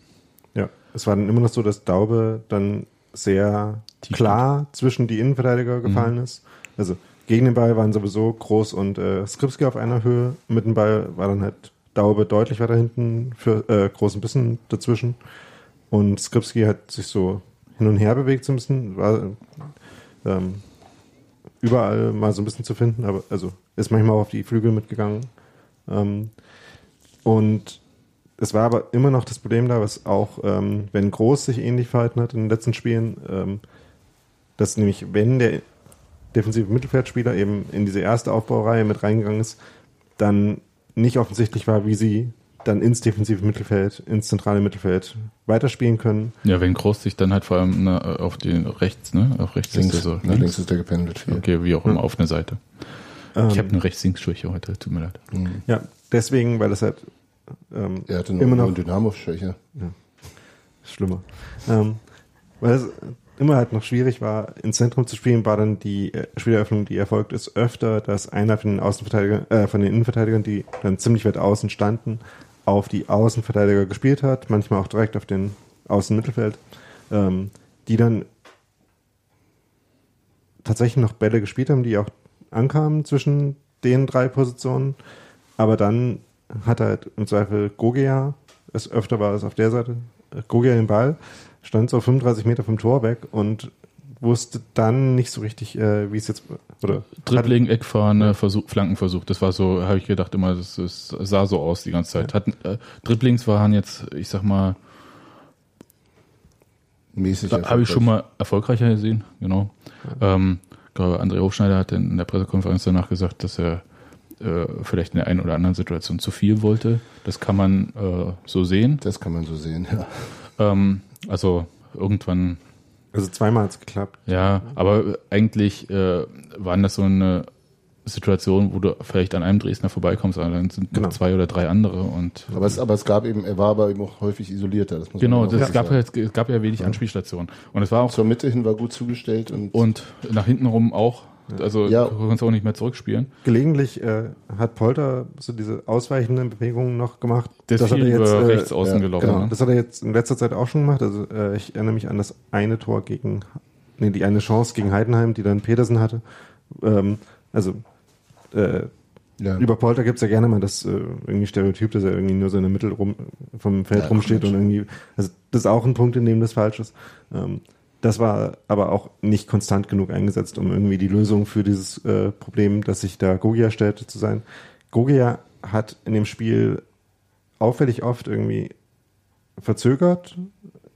C: Ja, es war dann immer noch so, dass Daube dann sehr
B: Tief
C: klar zwischen die Innenverteidiger gefallen
B: Mhm.
C: ist. Also gegen den Ball waren sowieso Groß und äh, Skripski auf einer Höhe. Mit dem Ball war dann halt Daube deutlich weiter hinten, für äh, Groß ein bisschen dazwischen. Und Skripski hat sich so hin und her bewegt so ein bisschen, war ähm, überall mal so ein bisschen zu finden, aber also ist manchmal auch auf die Flügel mitgegangen. Ähm, und es war aber immer noch das Problem da, was auch, ähm, wenn Groß sich ähnlich verhalten hat in den letzten Spielen, ähm, dass nämlich, wenn der defensive Mittelfeldspieler eben in diese erste Aufbaureihe mit reingegangen ist, dann nicht offensichtlich war, wie sie dann ins defensive Mittelfeld, ins zentrale Mittelfeld weiterspielen können.
B: Ja, wenn Groß sich dann halt vor allem ne, auf den rechts, ne? Auf rechts
E: Links,
B: ist der so.
E: na, links ist der gependelt. Viel.
B: Okay, wie auch immer, auf eine Seite.
C: Ähm,
B: Ich habe eine Rechts-Links-Schwäche heute, tut mir leid.
C: ja, deswegen, weil das halt ähm,
E: Er hatte noch
C: immer noch
E: eine Dynamo-Schwäche.
C: schlimmer. Ähm, weil es immer halt noch schwierig war, ins Zentrum zu spielen, war dann die äh, Spieleröffnung, die erfolgt ist, öfter, dass einer von den Außenverteidigern, äh, von den Innenverteidigern, die dann ziemlich weit außen standen, auf die Außenverteidiger gespielt hat, manchmal auch direkt auf den Außenmittelfeld, ähm, die dann tatsächlich noch Bälle gespielt haben, die auch ankamen zwischen den drei Positionen, aber dann hat halt im Zweifel Gogea, es öfter war es auf der Seite, Gogea den Ball, stand so 35 Meter vom Tor weg und wusste dann nicht so richtig, äh, wie es jetzt oder
B: Dribbling, Eckfahne, Versuch, Flankenversuch. Das war so, habe ich gedacht immer, das, das sah so aus die ganze Zeit. Hatten, äh, Dribblings waren jetzt, ich sag mal,
E: Mäßig.
B: habe ich schon mal erfolgreicher gesehen, genau. Ähm, ich glaube, André Hofschneider hat in der Pressekonferenz danach gesagt, dass er äh, vielleicht in der einen oder anderen Situation zu viel wollte. Das kann man äh, so sehen.
E: Das kann man so sehen, ja.
B: Ähm, also irgendwann
C: also zweimal hat es geklappt.
B: Ja, aber eigentlich äh, waren das so eine Situation, wo du vielleicht an einem Dresdner vorbeikommst, aber dann sind
C: Genau.
B: noch zwei oder drei andere und
E: Aber es, aber es gab eben, er war aber eben auch häufig isolierter. Das muss
B: genau, das
E: so
B: gab ja, es gab ja wenig Anspielstationen und es war auch
E: Zur Mitte hin war gut zugestellt und,
B: und nach hinten rum auch, also
E: Ja.
B: du kannst auch nicht mehr zurückspielen.
C: Gelegentlich äh, hat Polter so diese ausweichenden Bewegungen noch gemacht.
B: Der ist
C: Das hat er jetzt,
B: über
C: äh,
B: rechts außen
E: ja,
B: gelaufen.
C: Genau,
B: ne?
C: das hat er jetzt in letzter Zeit auch schon gemacht. Also äh, ich erinnere mich an das eine Tor gegen, nee, die eine Chance gegen Heidenheim, die dann Petersen hatte. Ähm, also äh,
E: ja.
C: über Polter gibt's ja gerne mal das äh, irgendwie Stereotyp, dass er irgendwie nur so in der Mitte rum, vom Feld
E: Ja,
C: rumsteht und irgendwie, also das ist auch ein Punkt, in dem das falsch ist. Ähm, das war aber auch nicht konstant genug eingesetzt, um irgendwie die Lösung für dieses äh, Problem, das sich da Gogia stellte, zu sein. Gogia hat in dem Spiel auffällig oft irgendwie verzögert,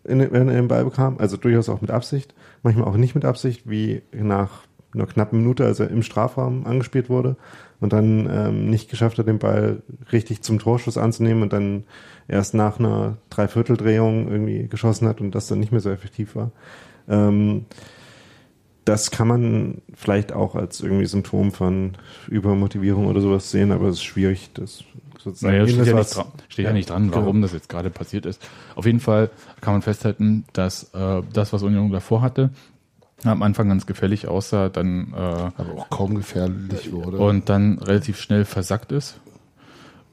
C: in, wenn er den Ball bekam, also durchaus auch mit Absicht, manchmal auch nicht mit Absicht, wie nach einer knappen Minute, als er im Strafraum angespielt wurde und dann ähm, nicht geschafft hat, den Ball richtig zum Torschuss anzunehmen und dann erst nach einer Dreivierteldrehung irgendwie geschossen hat und das dann nicht mehr so effektiv war. Ähm, das kann man vielleicht auch als irgendwie Symptom von Übermotivierung oder sowas sehen, aber es ist schwierig, das sozusagen.
B: Naja, steht, ja nicht, dra steht ja. nicht dran,
C: genau.
B: warum das jetzt gerade passiert ist. Auf jeden Fall kann man festhalten, dass äh, das, was Union davor hatte, am Anfang ganz gefährlich aussah, dann äh,
E: Aber auch kaum gefährlich wurde.
B: und dann relativ schnell versackt ist.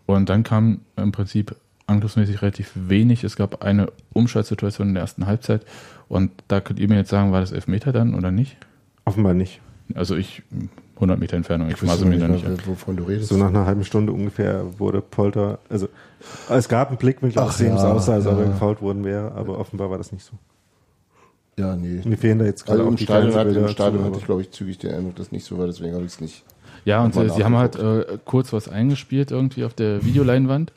B: Und dann kam im Prinzip angriffsmäßig relativ wenig. Es gab eine Umschaltsituation in der ersten Halbzeit und da könnt ihr mir jetzt sagen, war das Elfmeter dann oder nicht?
C: Offenbar nicht.
B: Also ich 100 Meter Entfernung, ich
E: wüsste
B: maße mir
E: nicht
B: da nicht an.
E: wovon du redest.
C: So nach einer halben Stunde ungefähr wurde Polter, also es gab einen Blickwinkel,
E: Ach
C: aus dem es aussah, als ob er gefault worden wäre, aber offenbar war das nicht so.
E: ja, nee.
C: Mir fehlen da jetzt gerade
E: Also
C: auch
E: im
C: die
E: Stadion, hat, im Stadion hatte ich, glaube ich, zügig den Eindruck, dass nicht so war, deswegen habe ich es nicht.
B: Ja, und sie haben halt äh, kurz was eingespielt irgendwie auf der Videoleinwand,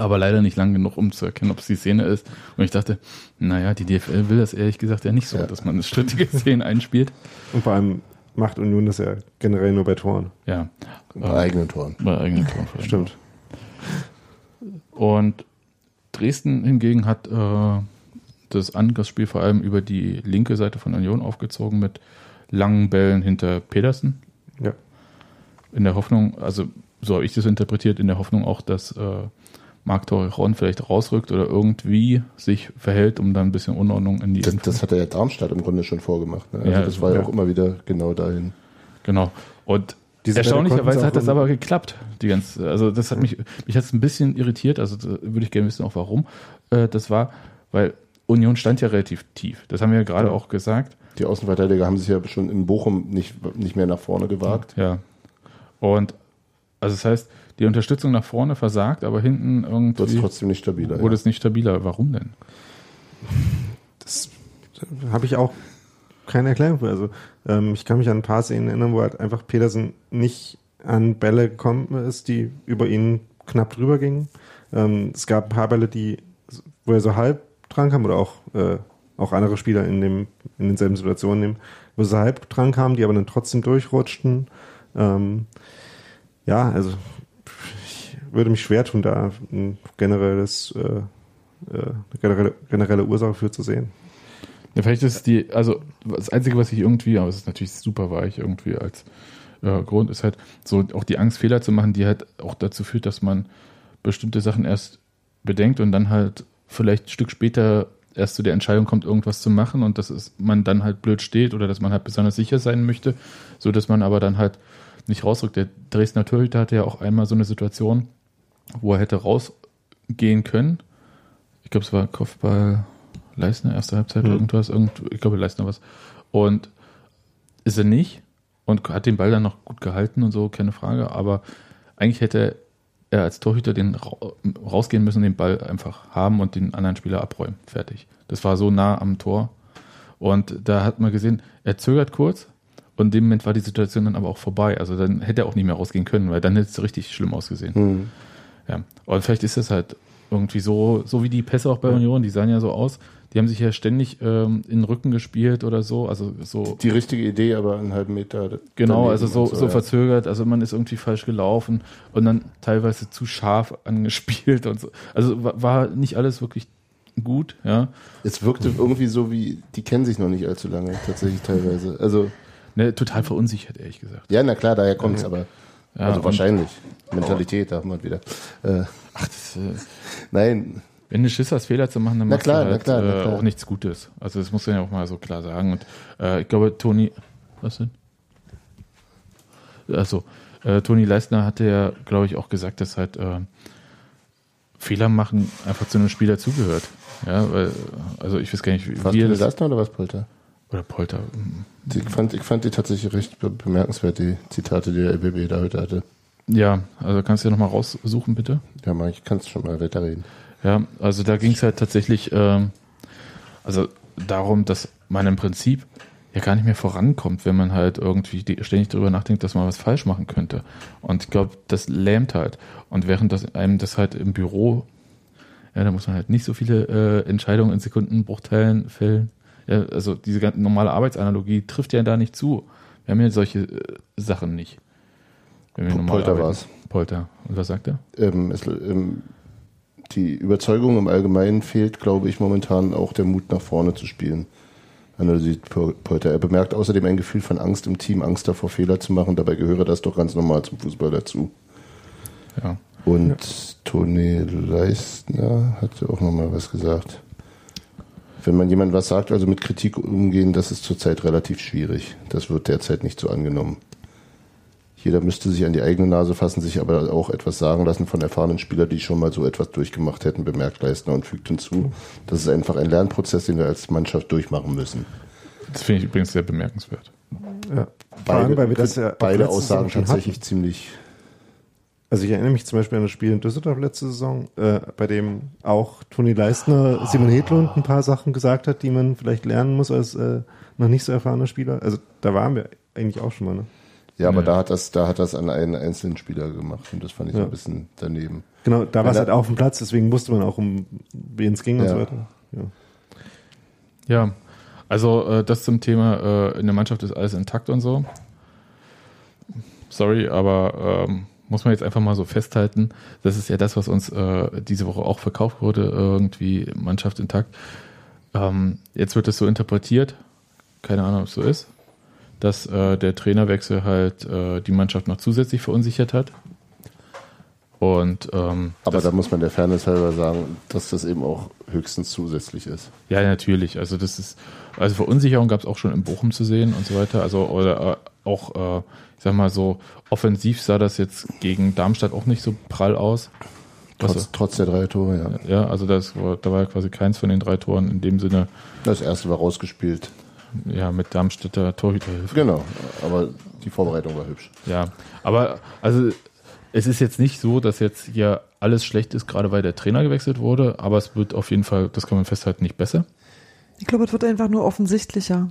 B: aber leider nicht lang genug, um zu erkennen, ob es die Szene ist. Und ich dachte, naja, die DFL will das ehrlich gesagt ja nicht so,
E: Ja.
B: dass man strittige Szenen einspielt.
C: Und vor allem macht Union das ja generell nur bei Toren.
B: Ja,
E: Bei eigenen Toren.
B: bei eigenen Toren.
C: Stimmt.
B: Und Dresden hingegen hat äh, das Angriffsspiel vor allem über die linke Seite von Union aufgezogen mit langen Bällen hinter Pedersen.
C: Ja.
B: In der Hoffnung, also so habe ich das interpretiert, in der Hoffnung auch, dass äh, Marc Torrejon vielleicht rausrückt oder irgendwie sich verhält, um dann ein bisschen Unordnung in die
E: Das, das hat er ja Darmstadt im Grunde schon vorgemacht. Ne? Also
B: Ja,
E: das war ja
C: ja.
E: auch immer wieder genau dahin.
B: Genau. Und
C: Diese
B: erstaunlicherweise hat das aber geklappt. Die ganze, also das hat mich, mich hat es ein bisschen irritiert. Also würde ich gerne wissen, auch warum. Äh, das war, weil Union stand ja relativ tief. Das haben wir ja gerade auch gesagt.
E: Die Außenverteidiger haben sich ja schon in Bochum nicht, nicht mehr nach vorne gewagt.
B: Ja. Und also das heißt, die Unterstützung nach vorne versagt, aber hinten
E: Wird es
B: irgendwie
E: trotzdem nicht stabiler.
B: wurde
E: ja.
B: es nicht stabiler. Warum denn?
C: Das habe ich auch keine Erklärung für. Also ähm, ich kann mich an ein paar Szenen erinnern, wo halt einfach Pedersen nicht an Bälle gekommen ist, die über ihn knapp drüber gingen. Ähm, es gab ein paar Bälle, die, wo er so halb dran kam oder auch, äh, auch andere Spieler in, dem, in denselben Situationen nehmen, wo sie halb dran kamen, die aber dann trotzdem durchrutschten. Ähm, ja, also ich würde mich schwer tun, da ein generelles, äh, äh, generelle, generelle Ursache für zu sehen.
B: Ja, vielleicht ist die, also das Einzige, was ich irgendwie, aber es ist natürlich super weich irgendwie als äh, Grund, ist halt so auch die Angst, Fehler zu machen, die halt auch dazu führt, dass man bestimmte Sachen erst bedenkt und dann halt vielleicht ein Stück später erst zu der Entscheidung kommt, irgendwas zu machen und dass es, man dann halt blöd steht oder dass man halt besonders sicher sein möchte, so dass man aber dann halt nicht rausrückt. Der Dresdner Torhüter hatte ja auch einmal so eine Situation, wo er hätte rausgehen können. Ich glaube, es war Kopfball Leistner, erste Halbzeit oder
C: Mhm.
B: irgendwas, irgend, ich glaube Leistner was. Und ist er nicht und hat den Ball dann noch gut gehalten und so, keine Frage, aber eigentlich hätte er als Torhüter den ra rausgehen müssen, den Ball einfach haben und den anderen Spieler abräumen. Fertig. Das war so nah am Tor. Und da hat man gesehen, er zögert kurz und in dem Moment war die Situation dann aber auch vorbei. Also dann hätte er auch nicht mehr rausgehen können, weil dann hätte es richtig schlimm ausgesehen.
E: Hm.
B: Ja. Und vielleicht ist es halt irgendwie so, so wie die Pässe auch bei Union, die sahen ja so aus. Die haben sich ja ständig ähm, in den Rücken gespielt oder so. Also so
E: Die richtige Idee, aber einen halben Meter.
B: Genau, also so,
E: und
B: so,
E: ja.
B: verzögert, also man ist irgendwie falsch gelaufen und dann teilweise zu scharf angespielt und so. Also wa- war nicht alles wirklich gut, ja.
E: Es wirkte irgendwie so wie, die kennen sich noch nicht allzu lange, tatsächlich teilweise. Also,
B: Ne, total verunsichert, ehrlich gesagt.
E: ja, na klar, daher kommt es, aber.
B: Ja,
E: also wahrscheinlich. Mentalität, da haben wir wieder. Äh,
B: Ach, das, äh,
E: nein,
B: wenn du Schiss hast, Fehler zu machen, dann machst
E: klar,
B: du halt
E: klar,
B: äh, auch nichts Gutes. Also das muss man ja auch mal so klar sagen. Und äh, ich glaube, Toni, was denn? Also, Toni Leistner hatte ja, glaube ich, auch gesagt, dass halt äh, Fehler machen einfach zu einem Spieler zugehört. Ja, weil, also ich weiß gar nicht, wie,
E: warst du das
B: das,
E: Leistner oder was, Polter?
B: Oder Polter.
E: Ich fand, ich fand die tatsächlich recht be- bemerkenswert, die Zitate, die der LBB da heute hatte.
B: Ja, also kannst du ja nochmal raussuchen, bitte.
E: Ja, Mike, ich kann es schon mal weiterreden.
B: Ja, also da ging es halt tatsächlich, ähm, also darum, dass man im Prinzip ja gar nicht mehr vorankommt, wenn man halt irgendwie ständig darüber nachdenkt, dass man was falsch machen könnte. Und ich glaube, das lähmt halt. Und während das einem das halt im Büro, ja, da muss man halt nicht so viele äh, Entscheidungen in Sekundenbruchteilen fällen. Ja, also diese ganze normale Arbeitsanalogie trifft ja da nicht zu. Wir haben ja solche äh, Sachen nicht.
E: Polter
B: arbeiten.
E: war's.
B: Polter. Und was sagt er?
E: Ähm, es, ähm, die Überzeugung im Allgemeinen fehlt, glaube ich, momentan auch der Mut nach vorne zu spielen. Analysiert Pol- Polter. Er bemerkt außerdem ein Gefühl von Angst im Team, Angst davor, Fehler zu machen. Dabei gehöre das doch ganz normal zum Fußball dazu.
B: Ja.
E: Und Toni Leistner hat auch nochmal was gesagt. Wenn man jemand was sagt, also mit Kritik umgehen, das ist zurzeit relativ schwierig. Das wird derzeit nicht so angenommen. Jeder müsste sich an die eigene Nase fassen, sich aber auch etwas sagen lassen von erfahrenen Spielern, die schon mal so etwas durchgemacht hätten, bemerkt Leistner und fügt hinzu, das ist einfach ein Lernprozess, den wir als Mannschaft durchmachen müssen.
B: Das finde ich übrigens sehr bemerkenswert.
C: Ja. Vor allem, weil wir das ja auch
E: beide Aussagen tatsächlich
C: hatten.
E: ziemlich
C: Also ich erinnere mich zum Beispiel an das Spiel in Düsseldorf letzte Saison, äh, bei dem auch Toni Leistner Simon Hedlund ein paar Sachen gesagt hat, die man vielleicht lernen muss als äh, noch nicht so erfahrener Spieler. Also da waren wir eigentlich auch schon mal. Ne?
E: Ja, aber
B: Nee.
E: da hat das, da hat das an einen einzelnen Spieler gemacht und das fand ich so
C: Ja.
E: ein bisschen daneben.
C: Genau, da war es halt auch auf dem Platz, deswegen wusste man auch, um wen es ging und
E: Ja.
C: so weiter. Ja.
B: Ja, also äh, das zum Thema, äh, in der Mannschaft ist alles intakt und so. Sorry, aber ähm, muss man jetzt einfach mal so festhalten, das ist ja das, was uns äh, diese Woche auch verkauft wurde, irgendwie Mannschaft intakt. Ähm, jetzt wird es so interpretiert, keine Ahnung, ob es so ist, dass äh, der Trainerwechsel halt äh, die Mannschaft noch zusätzlich verunsichert hat. Und ähm,
E: Aber da muss man der Fairness halber sagen, dass das eben auch höchstens zusätzlich ist.
B: Ja, natürlich. Also das ist, also Verunsicherung gab es auch schon in Bochum zu sehen und so weiter. Also oder äh, auch, äh, ich sag mal so, offensiv sah das jetzt gegen Darmstadt auch nicht so prall aus.
E: Trotz, trotz der drei Tore, ja.
B: ja, also das, war- da war ja quasi keins von den drei Toren in dem Sinne,
E: Das erste war rausgespielt.
B: ja, mit Darmstädter Torhüterhilfe.
E: Genau, aber die Vorbereitung war hübsch.
B: Ja, aber also es ist jetzt nicht so, dass jetzt hier alles schlecht ist, gerade weil der Trainer gewechselt wurde, aber es wird auf jeden Fall, das kann man festhalten, nicht besser.
D: Ich glaube, es wird einfach nur offensichtlicher.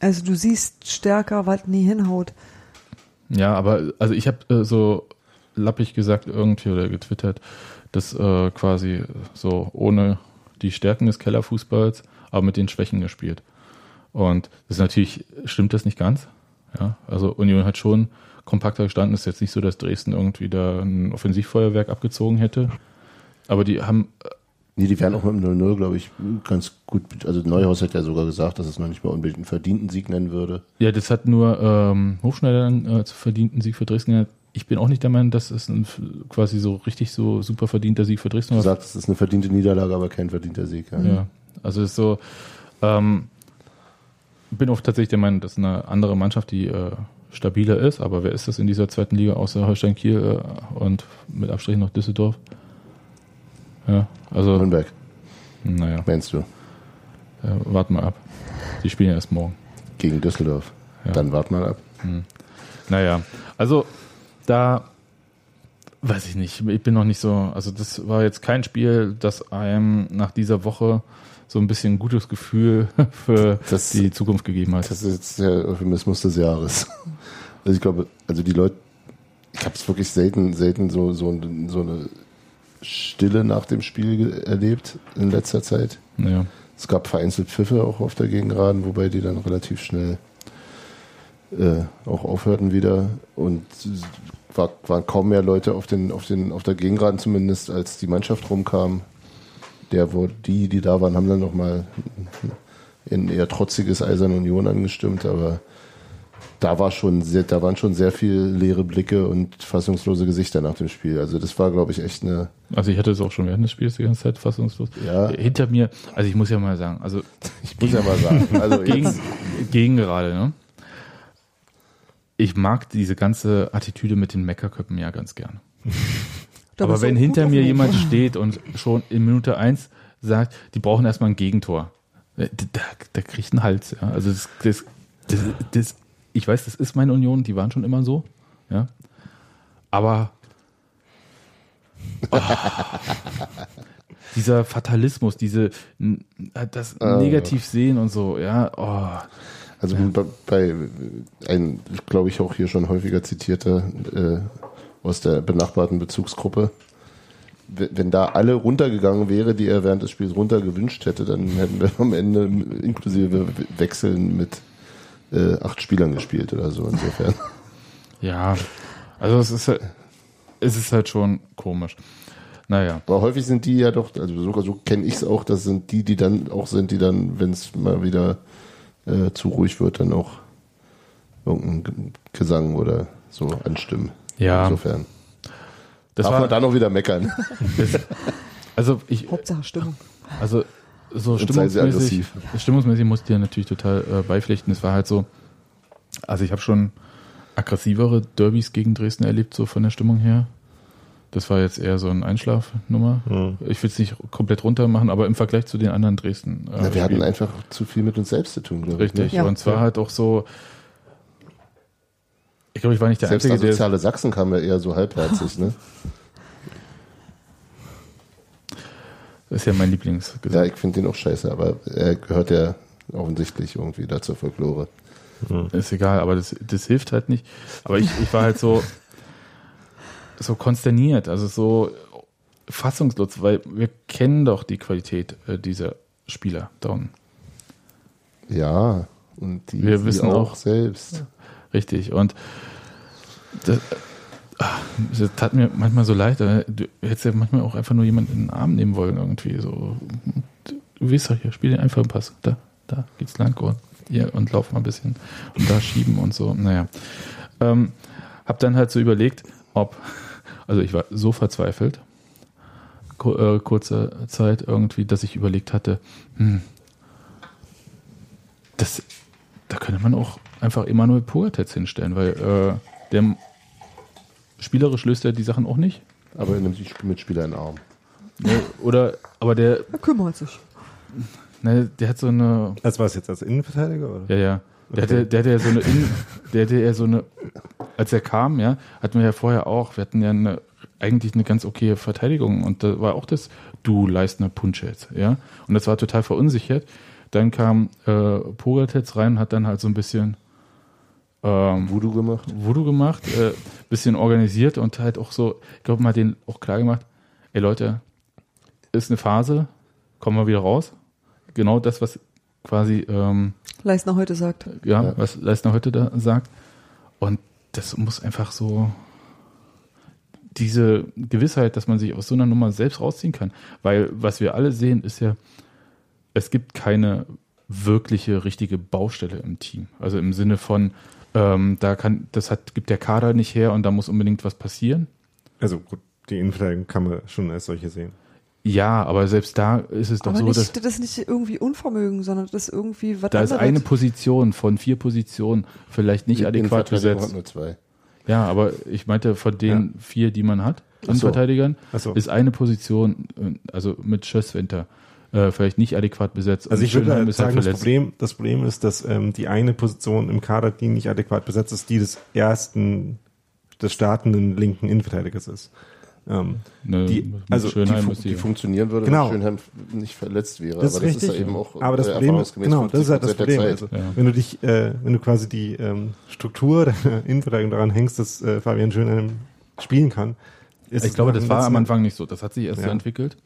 D: Also du siehst stärker, was nie hinhaut.
B: Ja, aber also ich habe äh, so lappig gesagt irgendwie oder getwittert, dass äh, quasi so ohne die Stärken des Kellerfußballs, aber mit den Schwächen gespielt. Und das ist natürlich stimmt das nicht ganz. Ja, also Union hat schon kompakter gestanden. Ist jetzt nicht so, dass Dresden irgendwie da ein Offensivfeuerwerk abgezogen hätte. Aber die haben
E: Nee, die wären auch mit dem 0-0, glaube ich, ganz gut. Also Neuhaus hat ja sogar gesagt, dass es noch nicht mal unbedingt einen verdienten Sieg nennen würde.
B: Ja, das hat nur ähm, Hofschneider dann äh, zu verdienten Sieg für Dresden. gehabt. Ich bin auch nicht der Meinung, dass es ein quasi so richtig so super verdienter Sieg für Dresden
E: Du
B: war.
E: sagst, es ist eine verdiente Niederlage, aber kein verdienter Sieg. Ja.
B: Ja, also es ist so, ähm, bin auch tatsächlich der Meinung, dass eine andere Mannschaft, die äh, stabiler ist, aber wer ist das in dieser zweiten Liga außer Holstein Kiel äh, und mit Abstrichen noch Düsseldorf? Ja, also,
E: Nürnberg,
B: naja,
E: meinst du?
B: äh, warten mal ab. Die spielen erst morgen.
E: Gegen Düsseldorf.
B: Ja.
E: Dann wart mal ab.
B: Naja, also da weiß ich nicht, ich bin noch nicht so, also das war jetzt kein Spiel, das einem nach dieser Woche so ein bisschen ein gutes Gefühl für
E: Das-
B: die Zukunft gegeben hat.
E: Das ist jetzt der Euphemismus des Jahres. Also ich glaube, also die Leute, ich habe es wirklich selten, selten so, so, so eine Stille nach dem Spiel erlebt in letzter Zeit.
B: Ja.
E: Es gab vereinzelt Pfiffe auch auf der Gegengraden, wobei die dann relativ schnell äh, auch aufhörten wieder. Und es war, waren kaum mehr Leute auf, den, auf, den, auf der Gegengraden zumindest, als die Mannschaft rumkam. Der, wo die, die da waren, haben dann nochmal in eher trotziges Eisern Union angestimmt, aber da war schon sehr, da waren schon sehr viel leere Blicke und fassungslose Gesichter nach dem Spiel. Also das war, glaube ich, echt eine.
B: Also ich hatte es auch schon während des Spiels die ganze Zeit fassungslos.
E: Ja.
B: Hinter mir, also ich muss ja mal sagen, also
E: Ich muss ja mal sagen. Also
B: gegen, gegen gerade, ne? Ich mag diese ganze Attitüde mit den Meckerköppen ja ganz gern.
D: Da
B: Aber wenn hinter mir jemand steht und schon in Minute eins sagt, die brauchen erstmal ein Gegentor, äh, da, da kriegt ein Hals. Ja. Also das, das, das, das, ich weiß, das ist meine Union, die waren schon immer so. Ja. Aber oh, dieser Fatalismus, diese das
E: Ah.
B: negativ sehen und so, ja, oh,
E: Also bei, bei ein, glaube ich, auch hier schon häufiger zitierter äh, aus der benachbarten Bezugsgruppe. Wenn da alle runtergegangen wäre, die er während des Spiels runtergewünscht hätte, dann hätten wir am Ende inklusive Wechseln mit äh, acht Spielern gespielt oder so. Insofern.
B: ja. Also es ist halt, es ist halt schon komisch. Naja,
E: Aber häufig sind die ja doch, also so, so kenne ich es auch, das sind die, die dann auch sind, die dann, wenn es mal wieder äh, zu ruhig wird, dann auch irgendeinen Gesang oder so anstimmen.
B: Ja.
E: Insofern.
B: das
E: Darf
B: war
E: man da noch wieder meckern?
B: also ich
D: Hauptsache Stimmung.
B: Also so stimmungsmäßig,
E: aggressiv.
B: stimmungsmäßig musste ich dir natürlich total äh, beipflichten. Es war halt so, also ich habe schon aggressivere Derbys gegen Dresden erlebt, so von der Stimmung her. Das war jetzt eher so ein Einschlafnummer. Ich will es nicht komplett runter machen, aber im Vergleich zu den anderen Dresden. Äh,
E: Na, wir hatten einfach zu viel mit uns selbst zu tun, glaube ich.
B: Richtig.
E: Ne?
D: Ja.
B: Und zwar halt auch so, ich glaube, ich war nicht der
E: Selbst
B: Einzige, der
E: asoziale Sachsen kam ja eher so halbherzig. Ne?
B: das ist ja mein
E: Ja,
B: Lieblingsgesang.
E: ich finde den auch scheiße, aber er gehört ja offensichtlich irgendwie da zur Folklore.
B: Ist egal, aber das, das hilft halt nicht. Aber ich, ich war halt so, so konsterniert, also so fassungslos, weil wir kennen doch die Qualität äh, dieser Spieler da unten.
E: Ja, und die
B: Wir wissen auch-
E: selbst.
B: Richtig. Und das, das tat mir manchmal so leid. Du hättest ja manchmal auch einfach nur jemanden in den Arm nehmen wollen, irgendwie. So, du weißt doch hier, spiel den einfachen Pass. Da, da geht's lang und hier und lauf mal ein bisschen und da schieben und so. Naja. Ähm, hab dann halt so überlegt, ob, also ich war so verzweifelt, äh, kurze Zeit irgendwie, dass ich überlegt hatte, hm, das, da könnte man auch einfach Emanuel Pogatetz hinstellen, weil äh, der spielerisch löst er die Sachen auch nicht.
E: Aber er nimmt die Mitspieler in den Arm.
B: Ne? Oder, aber der,
D: Er kümmert sich.
B: ne, der hat so eine,
C: Als war es jetzt als Innenverteidiger? Oder?
B: ja, ja, der hatte, der hatte ja so eine, In, der hatte ja so eine, als er kam, ja, hatten wir ja vorher auch, wir hatten ja eine, eigentlich eine ganz okaye Verteidigung und da war auch das Du Leistner Punschet, ja, und das war total verunsichert. Dann kam äh, Pogatetz rein und hat dann halt so ein bisschen ähm,
E: Voodoo gemacht.
B: Voodoo gemacht, äh, bisschen organisiert und halt auch so, ich glaube, mal den auch klar gemacht, ey Leute, ist eine Phase, kommen wir wieder raus. Genau das, was quasi, ähm,
D: Leisner heute sagt.
B: ja,
E: Ja.
B: was Leistner heute da sagt. Und das muss einfach so diese Gewissheit, dass man sich aus so einer Nummer selbst rausziehen kann. Weil was wir alle sehen, ist ja, es gibt keine wirkliche, richtige Baustelle im Team. Also im Sinne von, ähm, da kann, das hat, gibt der Kader nicht her und da muss unbedingt was passieren.
C: Also gut, die Innenverteidigung kann man schon als solche sehen.
B: Ja, aber selbst da ist es doch
D: Aber
B: so,
D: nicht,
B: dass
D: das ist nicht irgendwie Unvermögen, sondern das ist irgendwie was
B: da ist
D: anderes.
B: eine Position von vier Positionen vielleicht nicht
E: Die
B: adäquat besetzt.
E: nur zwei.
B: Ja, aber ich meinte von den vier, die man hat,
E: so.
B: Innenverteidigern,
C: Ach so.
B: ist eine Position, äh, also mit Schösswinter, äh, vielleicht nicht adäquat besetzt.
C: Also ich würde halt
B: halt
C: sagen, das
B: verletzt.
C: Problem, das Problem ist, dass ähm, die eine Position im Kader, die nicht adäquat besetzt ist, die des ersten, des startenden linken Innenverteidigers ist. Ähm,
B: Ne,
C: die- also
E: Die,
B: Schönheim
E: fu
B: ist
E: die
B: die,
E: funktionieren würde,
C: Genau.
E: wenn Schönheim nicht verletzt wäre.
C: das ist
E: aber das
C: richtig.
E: ist ja eben auch
C: aber das
E: äh,
C: Problem, genau, das ist halt das
E: 50% der
C: Problem. Also,
B: Ja.
C: Wenn du dich, äh, wenn du quasi die ähm, Struktur deiner Innenverteidigung daran hängst, dass äh, Fabian Schönheim spielen kann, ist
B: ich glaube,
C: nach
B: das war am Anfang nicht so. Das hat sich erst
C: Ja.
B: so entwickelt.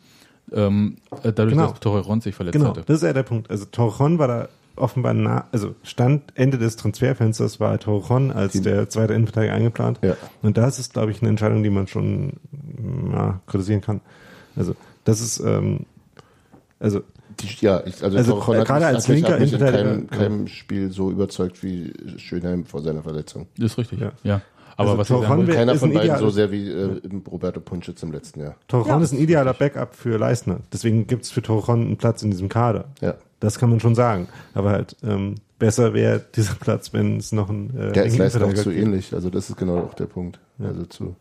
B: Ähm, äh, dadurch,
C: Genau.
B: dass Torreron sich verletzt
C: Genau,
B: hatte.
C: das ist ja der Punkt. Also Torrejon war da offenbar nah, also Stand Ende des Transferfensters war Torrejon als
E: Die-
C: der zweite Innenverteidiger eingeplant.
E: Ja.
C: Und das ist, glaube ich, eine Entscheidung, die man schon ja, kritisieren kann. Also das ist, ähm, also
E: Die, ja, ich, also,
C: Also,
E: Torrejon
C: äh,
E: hat,
C: gerade
E: mich-
C: als
E: hat mich,
C: linker
E: hat mich in
C: Innenverteidiger,
E: keinem, keinem Spiel so überzeugt wie Schönheim vor seiner Verletzung.
B: Das ist richtig.
C: Ja.
B: Ja. Aber
C: Also
B: was ich sagen
C: wär-
E: Keiner
C: ist
E: von beiden
C: ideal-
E: so sehr wie äh, Roberto Punschitz im letzten Jahr.
C: Torrejon
D: Ja.
C: ist ein idealer Backup für Leistner. Deswegen gibt's für Torrejon einen Platz in diesem Kader.
E: Ja.
C: Das kann man schon sagen. Aber halt ähm, besser wäre dieser Platz, wenn es noch ein äh,
E: Der ist Leistner auch zu
C: gibt.
E: ähnlich. Also das ist genau auch der Punkt. Also zu.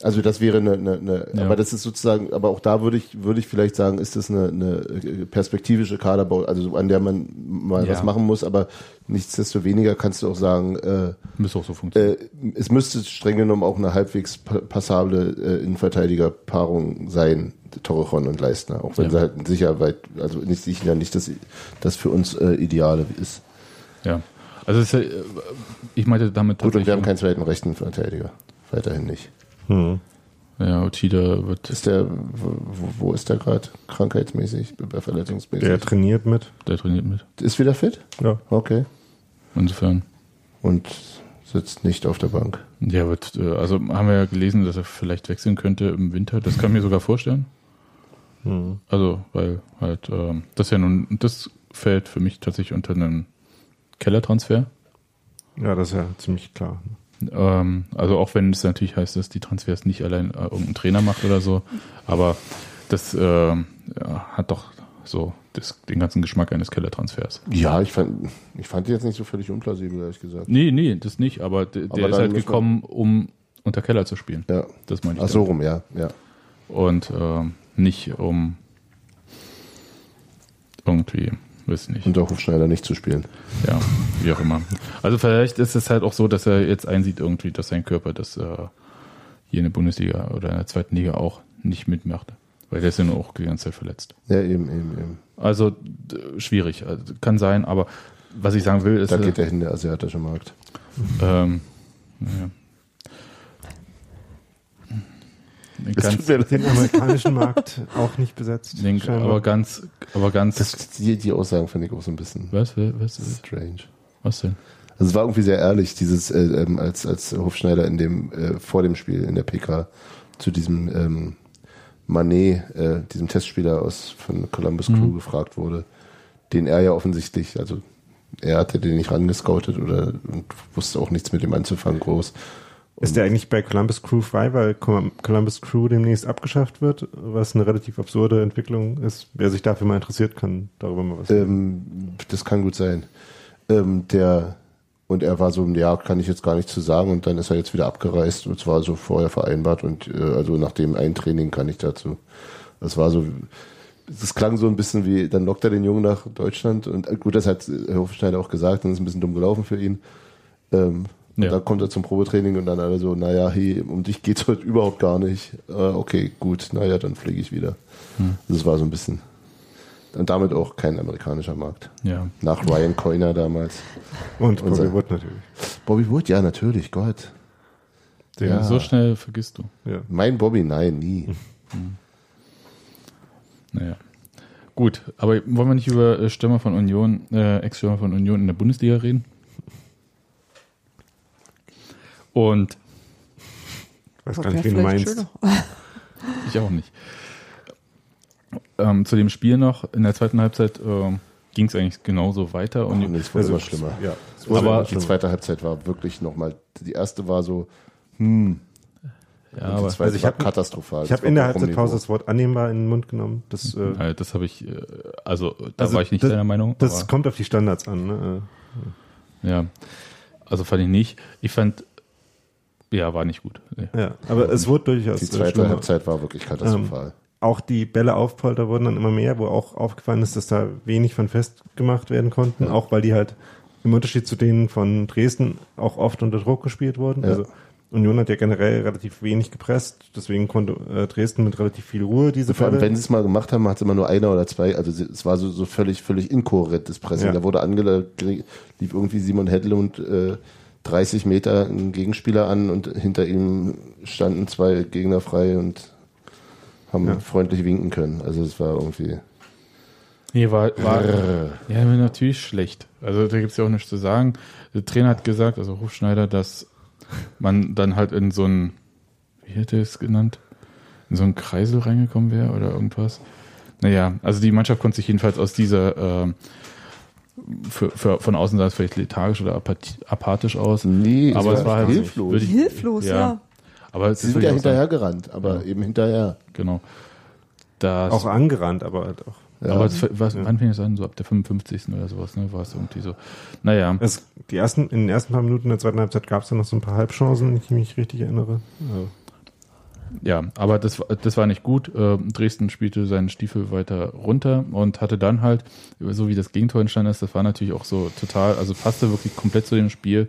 E: Also das wäre eine, eine, eine
B: Ja.
E: aber das ist sozusagen, aber auch da würde ich, würde ich vielleicht sagen, ist das eine, eine perspektivische Kaderbau, also an der man mal
B: Ja.
E: was machen muss, aber nichtsdestoweniger kannst du auch sagen, äh,
B: Müsste auch so funktionieren.
E: äh, es müsste streng genommen auch eine halbwegs pa- passable äh, Innenverteidigerpaarung sein, Torrejon und Leistner, auch wenn
B: Ja.
E: sie halt sicher weit, also nicht sicher nicht das, das für uns äh, Ideale ist.
B: ja. Also ist äh, ich meinte damit
E: Gut, und wir haben keinen zweiten rechten Verteidiger. Weiterhin nicht.
C: Hm.
B: ja, Uchida wird,
E: Ist der, wo, wo ist der gerade? Krankheitsmäßig, äh, verletzungsmäßig?
C: Der trainiert mit.
B: der trainiert mit.
E: ist wieder fit?
C: Ja.
E: Okay.
B: Insofern,
E: Und sitzt nicht auf der Bank.
B: der wird, äh, also haben wir ja gelesen, dass er vielleicht wechseln könnte im Winter. Das kann ich mir sogar vorstellen.
C: Hm.
B: Also, weil halt, ähm, das ja nun, das fällt für mich tatsächlich unter einen Kellertransfer.
C: Ja, das ist ja ziemlich klar.
B: Ähm, also auch wenn es natürlich heißt, dass die Transfers nicht allein äh, irgendein Trainer macht oder so, aber das ähm, ja, hat doch so das, den ganzen Geschmack eines Kellertransfers.
E: Ja, ich fand, ich fand die jetzt nicht so völlig unplausibel, ehrlich gesagt.
B: Nee, nee, das nicht, aber der,
E: Aber
B: der ist halt gekommen, um unter Keller zu spielen.
E: Ja.
B: Das meine ich.
E: Ach so
B: damit.
E: rum, ja, ja.
B: Und ähm, nicht um irgendwie, weiß ich nicht.
E: Unter Hofschneider nicht zu spielen.
B: Ja, wie auch immer. Also vielleicht ist es halt auch so, dass er jetzt einsieht irgendwie, dass sein Körper das äh, hier in der Bundesliga oder in der zweiten Liga auch nicht mitmacht. Weil der ist ja nur auch die ganze Zeit verletzt.
E: Ja, eben, eben, eben.
B: Also schwierig. Also, kann sein, aber was ich sagen will, ist,
E: Da
B: äh,
E: geht der hin, der asiatische Markt.
B: ähm, naja. Ganz,
E: tut mir.
C: Den amerikanischen Markt auch nicht besetzt.
B: den, aber ganz, aber ganz,
E: Das, die, die Aussagen finde ich auch so ein bisschen
B: was, was, was,
E: strange.
B: was denn?
E: Also es war irgendwie sehr ehrlich, dieses, äh, ähm, als, als Hofschneider in dem, äh, vor dem Spiel in der PK zu diesem ähm, Manet, äh, diesem Testspieler aus von Columbus Crew gefragt wurde, den er ja offensichtlich, also er hatte den nicht rangescoutet oder und wusste auch nichts mit dem anzufangen groß.
C: Ist der eigentlich bei Columbus Crew frei, weil Columbus Crew demnächst abgeschafft wird, was eine relativ absurde Entwicklung ist. Wer sich dafür mal interessiert, kann darüber mal was
E: Ähm, das kann gut sein. Ähm, der und er war so, ja, kann ich jetzt gar nicht zu sagen und dann ist er jetzt wieder abgereist und zwar so vorher vereinbart und äh, also nach dem einen Training kann ich dazu. Das war so, das klang so ein bisschen wie, dann lockt er den Jungen nach Deutschland und äh, gut, das hat Herr Hofschneider auch gesagt, dann ist ein bisschen dumm gelaufen für ihn. Ähm, und
B: Ja.
E: dann kommt er zum Probetraining und dann alle so, naja, hey, um dich geht's heute überhaupt gar nicht. Äh, okay, gut, naja, dann fliege ich wieder. Das war so ein bisschen. Und damit auch kein amerikanischer Markt.
B: Ja.
E: Nach Ryan Coyner damals.
C: Und
E: Unser-
C: Bobby Wood natürlich.
E: Bobby Wood, ja, natürlich, Gott.
C: Der,
E: Ja.
B: So schnell vergisst du.
C: ja.
E: Mein Bobby, nein, nie.
B: Naja. Gut, aber wollen wir nicht über äh, Stürmer von Union, äh, Ex-Stürmer von Union in der Bundesliga reden? Und
C: Ich weiß gar nicht, wen du meinst.
D: schöner.
B: ich auch nicht. Ähm, zu dem Spiel noch, in der zweiten Halbzeit ähm, ging es eigentlich genauso weiter.
E: Und
B: Und
E: es wurde
C: Also,
E: immer schlimmer.
C: Ja.
E: Es wurde
B: Aber-
E: die zweite Halbzeit war wirklich nochmal, die erste war so, hm,
B: ja,
E: und die
B: aber
E: zweite
C: Also ich
E: war
C: hab-
E: katastrophal.
C: Ich
E: Das
C: habe in der Halbzeitpause das Wort annehmbar in den Mund genommen. Das, äh,
B: äh, das habe ich, äh, also da
C: Also
B: war ich nicht
C: das-
B: deiner Meinung.
C: das
B: aber,
C: kommt auf die Standards an. Ne?
B: ja, also fand ich nicht. Ich fand, ja, war nicht gut. Nee.
C: Ja, aber es wurde durchaus
E: Die
C: äh,
E: zweite
C: schlimmer.
E: Halbzeit war wirklich katastrophal.
C: Auch die Bälle auf Polter wurden dann immer mehr, wo auch aufgefallen ist, dass da wenig von festgemacht werden konnten,
E: Ja.
C: auch weil die halt im Unterschied zu denen von Dresden auch oft unter Druck gespielt wurden.
E: Ja.
C: Also Union hat ja generell relativ wenig gepresst, deswegen konnte äh, Dresden mit relativ viel Ruhe diese
E: Vor allem,
C: Bälle.
E: wenn sie es mal gemacht haben, hat es immer nur einer oder zwei. Also sie- es war so, so völlig, völlig inkohärentes Pressing.
C: Ja.
E: Da wurde angelegt, lief irgendwie Simon Hedlund äh, 30 Meter einen Gegenspieler an und hinter ihm standen zwei Gegner frei und haben
C: Ja.
E: freundlich winken können. Also es war irgendwie.
B: Nee, war, war ja natürlich schlecht. Also da gibt es ja auch nichts zu sagen. Der Trainer hat gesagt, also Hofschneider, dass man dann halt in so ein, wie hätte er es genannt, in so einen Kreisel reingekommen wäre oder irgendwas. Naja, also die Mannschaft konnte sich jedenfalls aus dieser ähm, für, für, von außen sah es vielleicht lethargisch oder apathi- apathisch aus.
E: Nee,
B: aber es war halt
E: hilflos.
B: ich-
D: Hilflos,
B: Ja.
D: ja.
B: Aber es
E: Sie
B: ist
E: sind ja
B: wirklich auch
E: hinterher gerannt, aber eben hinterher.
B: Genau. Das,
C: auch angerannt, aber halt auch.
E: Ja.
B: aber es, was,
C: Ja.
B: wann fing es an? So ab der 55. oder sowas, ne? War es irgendwie so. Naja.
C: Es, die ersten, in den ersten paar Minuten der zweiten Halbzeit gab es dann noch so ein paar Halbchancen, wenn ich mich richtig erinnere.
B: Ja, aber das, war- das war nicht gut. Äh, Dresden spielte seinen Stiefel weiter runter und hatte dann halt, so wie das Gegentor entstanden ist, das war natürlich auch so total, also passte wirklich komplett zu dem Spiel.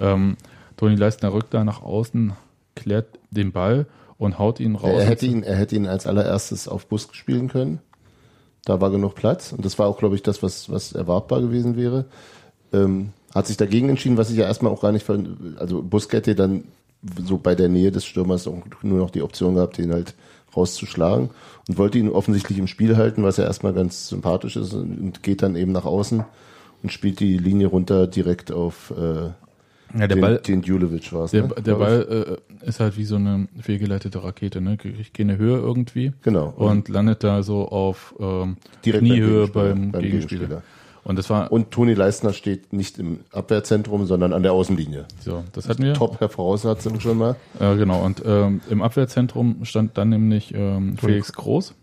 B: Ähm, Toni Leistner rückt da nach außen, klärt den Ball und haut ihn raus.
E: Er hätte ihn, er hätte ihn als allererstes auf Bus spielen können. Da war genug Platz. Und das war auch, glaube ich, das, was, was erwartbar gewesen wäre. Ähm, hat sich dagegen entschieden, was ich ja erstmal auch gar nicht, also Bus hätte dann so bei der Nähe des Stürmers auch nur noch die Option gehabt, den halt rauszuschlagen und wollte ihn offensichtlich im Spiel halten, was ja erstmal ganz sympathisch ist und geht dann eben nach außen und spielt die Linie runter direkt auf äh,
B: ja, der
E: den,
B: Ball,
E: den Julevic war es.
B: der,
E: ne,
B: der. Ball äh, ist halt wie so eine fehlgeleitete Rakete, ne? Ich gehe eine Höhe irgendwie
E: Genau.
B: und landet da so auf ähm,
E: Direkt
B: Kniehöhe
E: Gegenspieler,
B: beim, Gegenspieler. Und das war
E: Und Toni Leistner steht nicht im Abwehrzentrum, sondern an der Außenlinie.
B: so, das hatten wir.
E: Top Voraussetzung schon mal.
B: Äh, genau, und ähm, im Abwehrzentrum stand dann nämlich ähm, Felix Groß.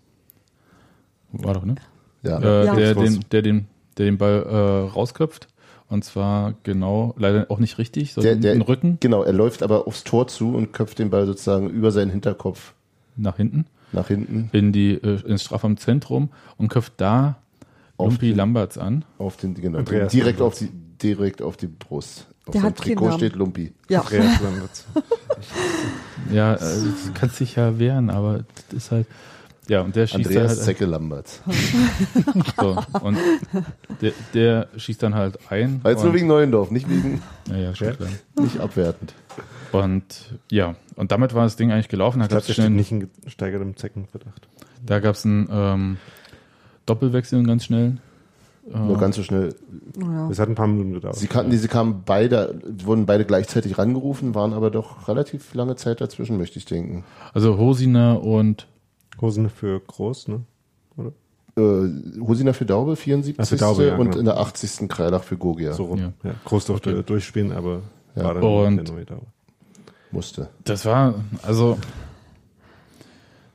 B: War doch, ne?
E: Ja.
B: Äh,
D: Ja.
B: der, den, der, den, der den Ball äh, rausköpft. Und zwar genau, leider auch nicht richtig,
E: der,
B: sondern
E: der,
B: den Rücken
E: Genau, er läuft aber aufs Tor zu und köpft den Ball sozusagen über seinen Hinterkopf
B: nach hinten
E: nach hinten
B: in die äh, ins Strafraumzentrum und köpft da Lumpi
E: den-
B: Lamberts an.
E: auf den genau,
C: Andreas
E: direkt
C: Lamberts.
E: auf die direkt auf die Brust. Auf
D: Der hat keinen
E: Trikot
D: Namen.
E: steht Lumpi.
D: Ja.
C: Andreas Lamberts.
B: Ja, äh, du kannst dich ja wehren, aber das ist halt. Ja, und der schießt
E: Andreas
B: dann halt.
E: Zecke Lambert.
B: So, und der, der schießt dann halt ein.
E: Jetzt
B: und,
E: nur wegen Neuendorf, nicht wegen
B: ja, ja,
E: nicht abwertend.
B: Und ja, und damit war das Ding eigentlich gelaufen. Da
C: Ich
B: gab es
C: nicht in gesteigertem Zeckenverdacht.
B: da gab's einen ähm, Doppelwechsel ganz schnell. Äh,
E: Nur ganz so schnell.
D: Ja.
C: Es hat ein paar Minuten gedauert.
E: Sie kannten die, sie kamen beide, wurden beide gleichzeitig rangerufen, waren aber doch relativ lange Zeit dazwischen, möchte ich denken.
B: Also Hosiner und
C: Hosen für groß, ne? Oder?
E: Äh, Hosiner für Daube, 74.
C: Ach, für Daube, ja,
E: und
C: genau.
E: in der 80. Kreilach für Gogia.
C: So rum.
B: Ja.
C: Ja. Groß durfte durchspielen, aber
E: Ja.
C: war dann
B: Und-
C: der neue Dauer.
E: Musste.
B: das war, also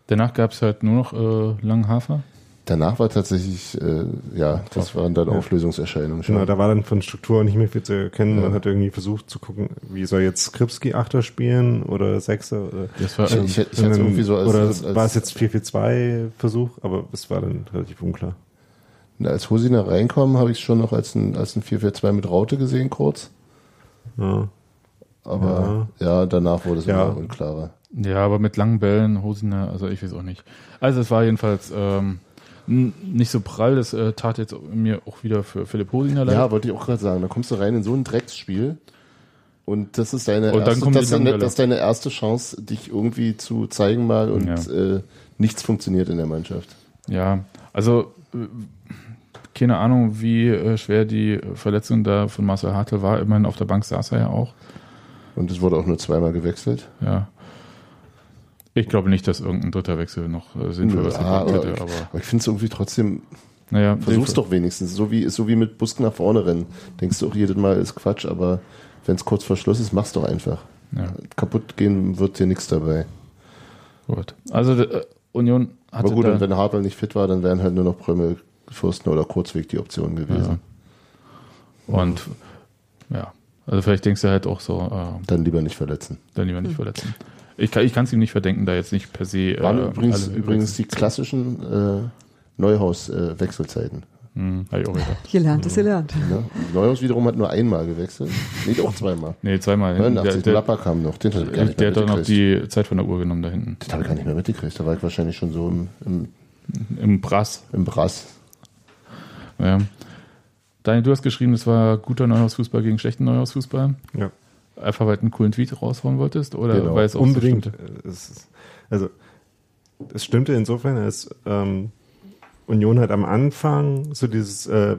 B: danach gab's halt nur noch äh, Langhafer.
E: Danach war tatsächlich, äh, ja, das waren dann Auflösungserscheinungen schon.
C: Genau, da war dann von Struktur nicht mehr viel zu erkennen.
E: Ja.
C: Man hat irgendwie versucht zu gucken, wie soll jetzt Skripski Achter spielen oder Sechser oder,
B: Das war,
E: Ich- ich- ich hatte es irgendwie so als-
C: oder
E: als- als-
C: war es jetzt 4-4-2 Versuch, aber es war dann relativ unklar.
E: Und als Hosiner reinkommen, habe ich es schon noch als ein, als ein 4-4-2 mit Raute gesehen, kurz.
C: Ja.
E: Aber ja, danach wurde es
C: Ja.
E: immer unklarer.
B: ja, aber mit langen Bällen, Hosiner, also ich weiß auch nicht. Also es war jedenfalls ähm, nicht so prall. Das äh, tat jetzt mir auch wieder für Philipp Hosiner leid.
E: Ja, wollte ich auch gerade sagen. Da kommst du rein in so ein Drecksspiel. Und das ist deine, erste, das, deine, das deine erste Chance, dich irgendwie zu zeigen mal und
B: Ja.
E: äh, nichts funktioniert in der Mannschaft.
B: Ja, also äh, keine Ahnung, wie äh, schwer die Verletzung da von Marcel Hartl war. Immerhin auf der Bank saß er ja auch.
E: Und es wurde auch nur zweimal gewechselt.
B: Ja. Ich glaube nicht, dass irgendein dritter Wechsel noch äh, sinnvoll was
E: Ja,
B: gebracht
E: aber,
B: hätte, aber
E: aber ich finde es irgendwie trotzdem,
B: naja,
E: versuch's doch wenigstens. So wie, so wie mit Busk nach vorne rennen. Denkst du auch jedes Mal ist Quatsch, aber wenn es kurz vor Schluss ist, mach's doch einfach.
B: Ja,
E: Kaputt gehen wird dir nichts dabei.
B: gut. Also äh, Union hatte
E: Aber gut,
B: da,
E: und wenn Hartl nicht fit war, dann wären halt nur noch Prömmel, Fürsten oder Kurzweg die Option gewesen.
B: und ja, also vielleicht denkst du halt auch so, äh,
E: Dann lieber nicht verletzen.
B: dann lieber nicht verletzen. Ich kann es ihm nicht verdenken, da jetzt nicht per se.
E: Waren
B: äh,
E: übrigens,
B: alle
E: übrigens die klassischen äh, Neuhaus-Wechselzeiten.
B: Hm, hab ich auch gedacht.
D: Hier lernt es, ihr lernt.
E: ne? Neuhaus wiederum hat nur einmal gewechselt. Nee, auch zweimal.
B: Nee, zweimal. hinten.
E: 89,
B: der,
E: Lappa kam noch. Den hat
B: der,
E: nicht
B: der hat doch noch die Zeit von der Uhr genommen da hinten.
E: Den habe ich gar nicht mehr mitgekriegt. Da war ich wahrscheinlich schon so im, im,
B: Im Brass.
E: im Brass.
B: Ja. Daniel, du hast geschrieben, es war guter Neuhausfußball gegen schlechten Neuhausfußball.
C: Ja.
B: Einfach weil du einen coolen Tweet raushauen wolltest? Oder
E: Genau.
B: weil es auch
C: Unbedingt.
B: So
C: es also, es stimmte insofern, als ähm, Union hat am Anfang so dieses äh,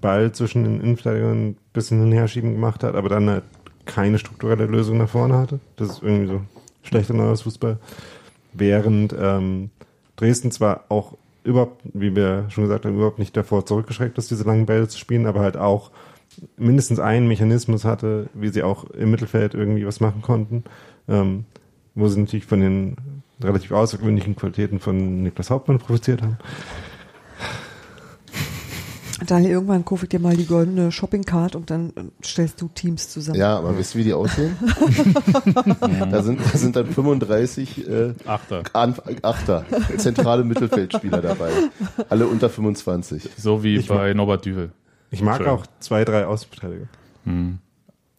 C: Ball zwischen den Innenverteidigern ein bisschen hin und her schieben gemacht hat, aber dann halt keine strukturelle Lösung nach vorne hatte. Das ist irgendwie so schlechter neues Fußball. Während ähm, Dresden zwar auch überhaupt, wie wir schon gesagt haben, überhaupt nicht davor zurückgeschreckt ist, diese langen Bälle zu spielen, aber halt auch mindestens einen Mechanismus hatte, wie sie auch im Mittelfeld irgendwie was machen konnten, ähm, wo sie natürlich von den relativ außergewöhnlichen Qualitäten von Niklas Hauptmann profitiert haben.
D: Daniel, irgendwann kaufe ich dir mal die goldene Shopping-Card und dann äh, stellst du Teams zusammen.
E: Ja, aber wisst ihr, wie die aussehen? da, sind, da sind dann 35 äh,
B: Achter.
E: An Achter, zentrale Mittelfeldspieler dabei. Alle unter 25.
B: So wie
C: Ich
B: bei Norbert Düvel.
C: Ich mag auch zwei, drei Außenverteidiger.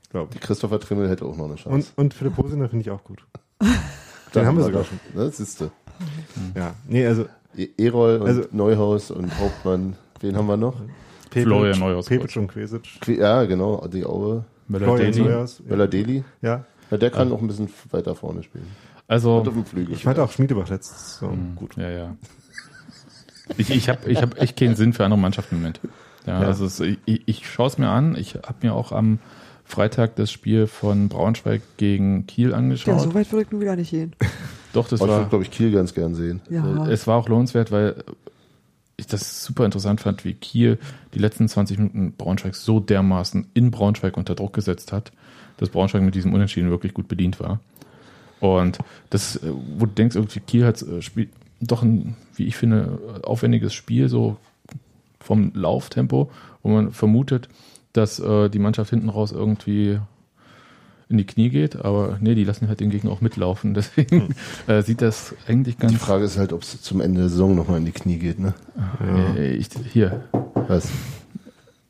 C: Glaube ich.
E: Christopher Trimmel hätte auch noch eine
C: Und,
E: Chance.
C: und Philipp Hosiner finde ich auch gut.
E: Dann
C: haben wir sogar schon.
E: Ne, siehste.
C: Ja. Nee, also
E: E- Erol und
C: Also-
E: Neuhaus und Hauptmann. Wen haben wir noch?
C: Pepic,
B: Florian Neuhaus,
C: Pepic und Quesic.
E: Ja, genau, die Aue.
B: Möller-Deli.
C: Neuhaus.
E: Möller Deli.
C: Ja.
E: Ja, der kann auch ein bisschen weiter vorne spielen.
B: Also,
E: Und auf dem Flügel.
C: Ich fand auch Schmiedebach letztes so gut.
B: ja, ja. Ich, ich habe ich hab echt keinen Sinn für andere Mannschaften im Moment. Ja,
C: Ja.
B: Also es, ich, ich schaue es mir an. Ich habe mir auch am Freitag das Spiel von Braunschweig gegen Kiel
D: Ja,
B: angeschaut.
D: so weit würde ich nun wieder nicht gehen.
B: Doch, das
E: Aber ich
B: war,
E: würde, glaube ich, Kiel ganz gern sehen.
D: Ja.
B: Äh, Es war auch lohnenswert, weil ich das super interessant fand, wie Kiel die letzten 20 Minuten Braunschweig so dermaßen in Braunschweig unter Druck gesetzt hat, dass Braunschweig mit diesem Unentschieden wirklich gut bedient war. Und das, äh, wo du denkst, irgendwie Kiel hat äh, spielt doch ein, wie ich finde, aufwendiges Spiel, so vom Lauftempo, wo man vermutet, dass äh, die Mannschaft hinten raus irgendwie in die Knie geht, aber nee, die lassen halt den Gegner auch mitlaufen. Deswegen äh, sieht das eigentlich
E: Die
B: ganz
E: Frage ist halt, ob es zum Ende der Saison nochmal in die Knie geht, ne?
B: Äh, Ich, hier,
E: Was?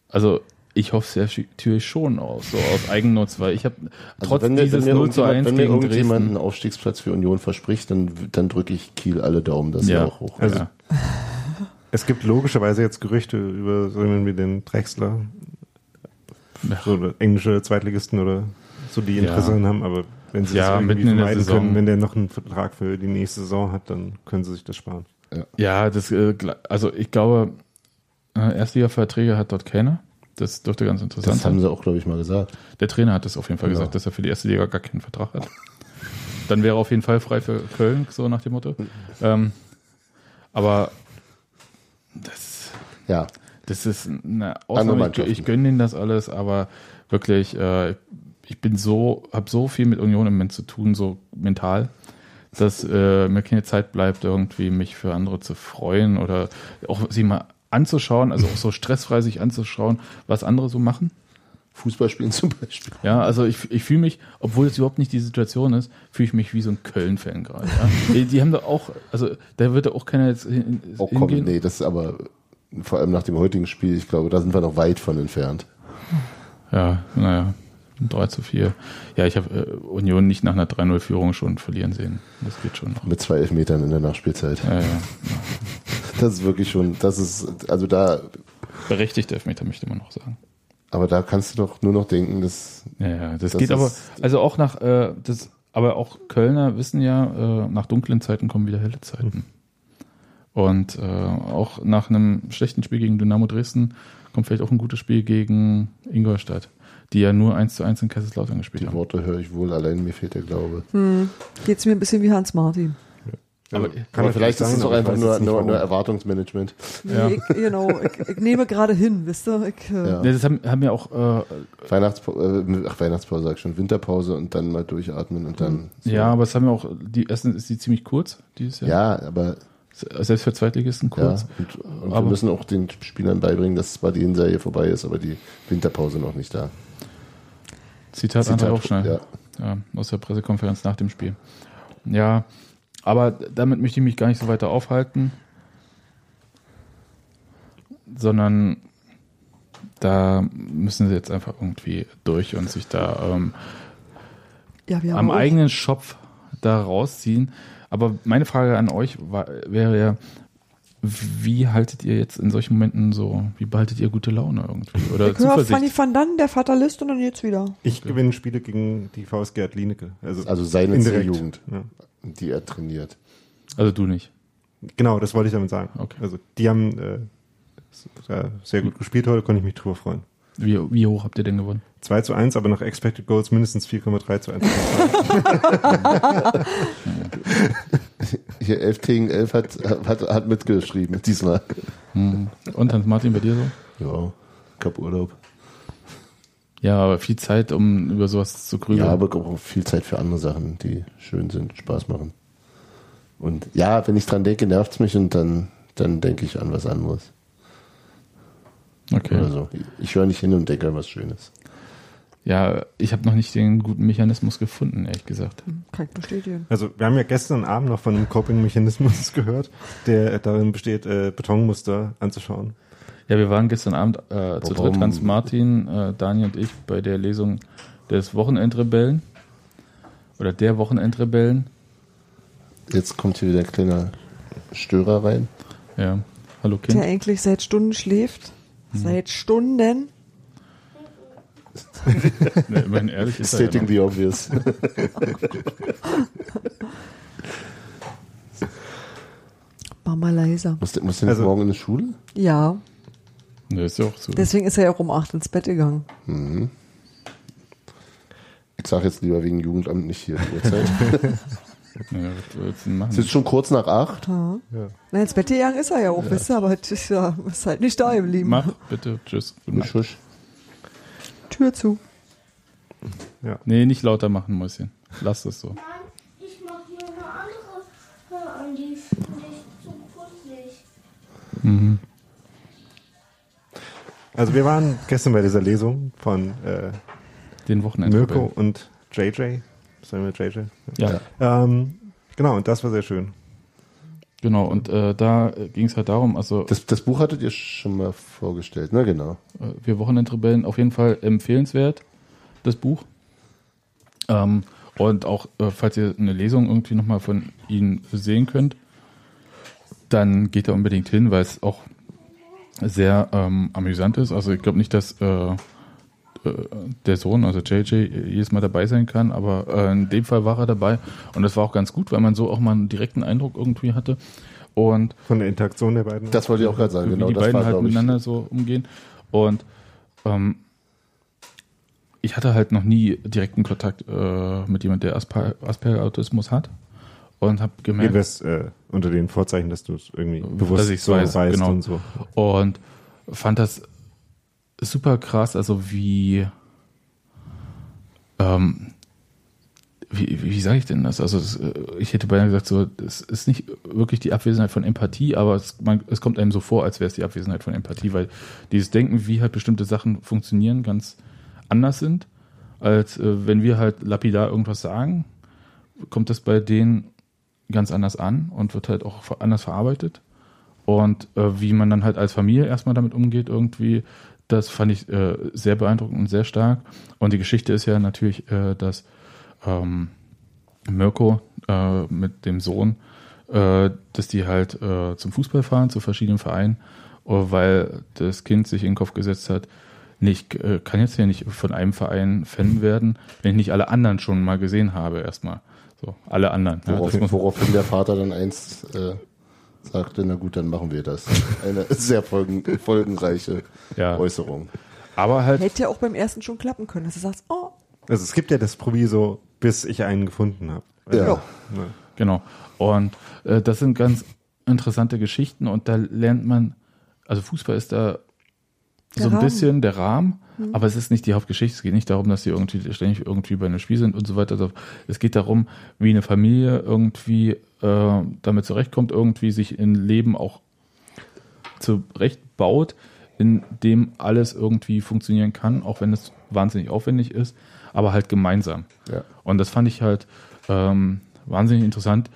B: also ich hoffe es ja natürlich schon aus, so aus Eigennutz, weil ich habe
E: Also
B: trotz
E: wenn mir,
B: dieses
E: wenn mir
B: 0 zu
E: irgendjemand,
B: 1
E: wenn mir
B: gegen
E: irgendjemand einen Aufstiegsplatz für Union verspricht, dann, dann drücke ich Kiel alle Daumen, dass
B: Ja.
E: sie auch hoch.
C: Also-
B: ja.
C: Es gibt logischerweise jetzt Gerüchte über so jemanden wie den Drechsler, so englische Zweitligisten oder so, die
B: Ja.
C: Interesse daran haben, aber wenn sie
B: Ja,
C: das irgendwie
B: mitten in der
C: vermeiden
B: Saison.
C: können, wenn der noch einen Vertrag für die nächste Saison hat, dann können sie sich das sparen.
B: ja, das, äh, also ich glaube, äh, Erstliga-Verträge hat dort keiner. Das dürfte ganz interessant
E: Das haben
B: sein.
E: sie auch, glaube ich, mal gesagt.
B: Der Trainer hat das auf jeden Fall
E: Genau.
B: gesagt, dass er für die erste Liga gar keinen Vertrag hat. Dann wäre er auf jeden Fall frei für Köln, so nach dem Motto. Ähm, aber das,
E: Ja,
B: Das ist eine Ausnahme. Ich, ich gönne denen das alles, aber wirklich, äh, ich bin so, habe so viel mit Union im Moment zu tun, so mental, dass äh, mir keine Zeit bleibt, irgendwie mich für andere zu freuen oder auch sie mal anzuschauen, also auch so stressfrei sich anzuschauen, was andere so machen.
E: Fußball spielen zum Beispiel.
B: Ja, also ich, ich fühle mich, obwohl es überhaupt nicht die Situation ist, fühle ich mich wie so ein Köln-Fan gerade. Ja. die, die haben da auch, also da wird da auch keiner jetzt hin,
E: Oh komm,
B: hingehen.
E: nee, das ist aber vor allem nach dem heutigen Spiel, ich glaube, da sind wir noch weit von entfernt.
B: Ja, naja, 3 zu 4. Ja, ich habe äh, Union nicht nach einer 3-0-Führung schon verlieren sehen. Das geht schon noch.
E: Mit zwei Elfmetern in der Nachspielzeit.
B: Ja, ja.
E: Das ist wirklich schon, das ist, also da,
B: Berechtigte Elfmeter möchte man noch sagen.
E: Aber da kannst du doch nur noch denken, dass,
B: Ja, ja, das,
E: Das
B: geht aber, also auch nach, äh, das, aber auch Kölner wissen ja, äh, nach dunklen Zeiten kommen wieder helle Zeiten. Und äh, auch nach einem schlechten Spiel gegen Dynamo Dresden kommt vielleicht auch ein gutes Spiel gegen Ingolstadt, die ja nur 1 zu 1 in Kaiserslautern gespielt
E: die
B: haben.
E: Worte höre ich wohl, allein mir fehlt der Glaube.
D: Geht's mir ein bisschen wie Hans Martin.
B: Aber-
C: Also, kann
E: aber vielleicht ist
C: sein,
E: es doch
C: aber ich
E: einfach nur, nur, nur Erwartungsmanagement.
D: Nee,
B: Ja.
D: ich, genau, ich, ich nehme gerade hin, wisst ihr? Ich, äh,
E: Ja.
B: Ja, das haben, haben ja auch äh,
E: Weihnachtspause, äh, ach, Weihnachtspause sag ich schon, Winterpause und dann mal durchatmen und dann. so.
B: Ja, aber es haben ja auch, die erstens ist die ziemlich kurz dieses Jahr.
E: Ja, aber
B: Selbst für Zweitligisten kurz.
E: ja, und, und wir
B: Aber-
E: müssen auch den Spielern beibringen, dass zwar die Hinserie vorbei ist, aber die Winterpause noch nicht da.
B: Zitat,
E: Zitat,
B: André Aufschnell.
E: ja.
B: Ja, aus der Pressekonferenz nach dem Spiel. Ja, aber damit möchte ich mich gar nicht so weiter aufhalten, sondern da müssen sie jetzt einfach irgendwie durch und sich da ähm,
D: ja,
B: am eigenen Schopf da rausziehen. Aber meine Frage an euch war, wäre ja, wie haltet ihr jetzt in solchen Momenten so, wie behaltet ihr gute Laune irgendwie? Oder
D: Ich höre Fanny van Dann, der Fatalist und dann jetzt wieder.
C: Ich gewinne Spiele gegen die VS Gerd Lienecke. Also,
E: Also seine. C-Jugend,
C: Ja.
E: die er trainiert.
B: Also du nicht.
C: Genau, das wollte ich damit sagen.
B: Okay.
C: Also die haben äh, sehr- sehr gut gespielt heute, konnte ich mich drüber freuen.
B: Wie, wie hoch habt ihr denn gewonnen?
C: 2 zu 1, aber nach Expected Goals mindestens 4,3 zu 1.
E: Hier 11 gegen 11 hat, hat, hat mitgeschrieben diesmal.
B: Hm. Und Hans-Martin, bei dir so?
E: Ja, ich hab Urlaub.
B: Ja, aber viel Zeit, um über sowas zu grübeln.
E: Ja, aber auch viel Zeit für andere Sachen, die schön sind, Spaß machen. Und ja, wenn ich dran denke, nervt's mich und dann, dann denke ich an was anderes.
B: Okay.
E: Oder so. Ich höre nicht hin und denke an was Schönes.
B: Ja, ich habe noch nicht den guten Mechanismus gefunden, ehrlich gesagt.
D: Kann ich bestätigen.
C: Also wir haben ja gestern Abend noch von einem Coping-Mechanismus gehört, der darin besteht, äh, Betonmuster anzuschauen.
B: Ja, wir waren gestern Abend äh, zu dritt, Hans Martin, äh, Daniel und ich, bei der Lesung des Wochenendrebellen. Oder der Wochenendrebellen.
E: Jetzt kommt hier wieder ein kleiner Störer rein.
B: Ja. Hallo
D: Der
B: Kind.
D: eigentlich seit Stunden schläft. Seit Stunden.
B: Nee, immerhin ehrlich ist ja
E: Stating the obvious.
D: Mach mal leiser.
E: Muss der, muss der
C: Also-
E: morgen in die Schule?
D: Ja,
B: Nee, ist ja auch so.
D: deswegen ist er ja auch um acht ins Bett gegangen.
E: Ich sage jetzt lieber wegen Jugendamt nicht hier die Uhrzeit.
B: Ja,
E: es ist schon kurz nach acht.
D: Na, ins Bett gegangen ist er ja auch, wisst ihr, aber es ist, ja, ist halt nicht da geblieben.
B: Mach, bitte. Tschüss. Gute Nacht.
E: Schusch.
D: Tür zu.
B: Nee, nicht lauter machen, Mäuschen. Lass das so.
F: Nein, ich mach mir eine andere äh, an, die ist nicht so putzig.
B: Mhm.
C: Also wir waren gestern bei dieser Lesung von äh,
B: Den Wochenende.
C: Mirko und JJ. Sagen wir JJ?
B: Ja,
C: Ähm, genau, und das war sehr schön.
B: Genau. Und äh, da ging es halt darum, also
E: Das, das Buch hattet ihr schon mal vorgestellt, ne? Genau.
B: äh, wir Wochenendrebellen auf jeden Fall empfehlenswert, das Buch. Ähm, und auch, äh, falls ihr eine Lesung irgendwie nochmal von ihnen sehen könnt, dann geht da unbedingt hin, weil es auch sehr ähm, amüsant ist. Also ich glaube nicht, dass äh, äh, der Sohn, also JJ, jedes Mal dabei sein kann, aber äh, in dem Fall war er dabei und das war auch ganz gut, weil man so auch mal einen direkten Eindruck irgendwie hatte. Und
C: Von der Interaktion der beiden.
E: Das wollte ich auch gerade sagen.
B: wie
E: Genau,
B: die
E: das
B: beiden
E: war,
B: halt miteinander so umgehen. Und ähm, ich hatte halt noch nie direkten Kontakt äh, mit jemand, der Asper Asperger-Autismus hat. Und habe gemerkt,
C: Jedenfalls äh, unter den Vorzeichen, dass du es irgendwie
B: Dass
C: bewusst
B: ich's
C: so
B: weiß,
C: weißt
B: genau.
C: und so.
B: und fand das super krass, also wie, ähm, wie, wie sage ich denn das? Also es, äh, ich hätte beinahe gesagt, so, es ist nicht wirklich die Abwesenheit von Empathie, aber es, man, es kommt einem so vor, als wäre es die Abwesenheit von Empathie, weil dieses Denken, wie halt bestimmte Sachen funktionieren, ganz anders sind, als äh, wenn wir halt lapidar irgendwas sagen, kommt das bei denen ganz anders an und wird halt auch anders verarbeitet. Und äh, wie man dann halt als Familie erstmal damit umgeht, irgendwie, das fand ich äh, sehr beeindruckend und sehr stark. Und die Geschichte ist ja natürlich, äh, dass ähm, Mirko äh, mit dem Sohn, äh, dass die halt äh, zum Fußball fahren, zu verschiedenen Vereinen, äh, weil das Kind sich in den Kopf gesetzt hat, nee, ich äh, kann jetzt ja nicht von einem Verein Fan werden, wenn ich nicht alle anderen schon mal gesehen habe, erstmal. So, alle anderen. Ja,
E: Worauf,
B: muss,
E: woraufhin der Vater dann einst sagte, na gut, dann machen wir das. Eine sehr folgen, folgenreiche
B: Ja.
E: Äußerung.
B: aber halt
D: Hätte ja auch beim ersten schon klappen können, dass du sagst, oh,
C: Also es gibt ja das Proviso, bis ich einen gefunden habe.
E: Ja.
C: Ja.
B: Genau. Und äh, das sind ganz interessante Geschichten und da lernt man, also Fußball ist da
D: Der
B: so ein
D: Rahmen.
B: bisschen der Rahmen, aber es ist nicht die Hauptgeschichte. Es geht nicht darum, dass sie irgendwie ständig irgendwie bei einem Spiel sind und so weiter. Also es geht darum, wie eine Familie irgendwie äh, damit zurechtkommt, irgendwie sich in Leben auch zurechtbaut, in dem alles irgendwie funktionieren kann, auch wenn es wahnsinnig aufwendig ist, aber halt gemeinsam.
E: Ja.
B: Und das fand ich halt ähm, wahnsinnig interessant.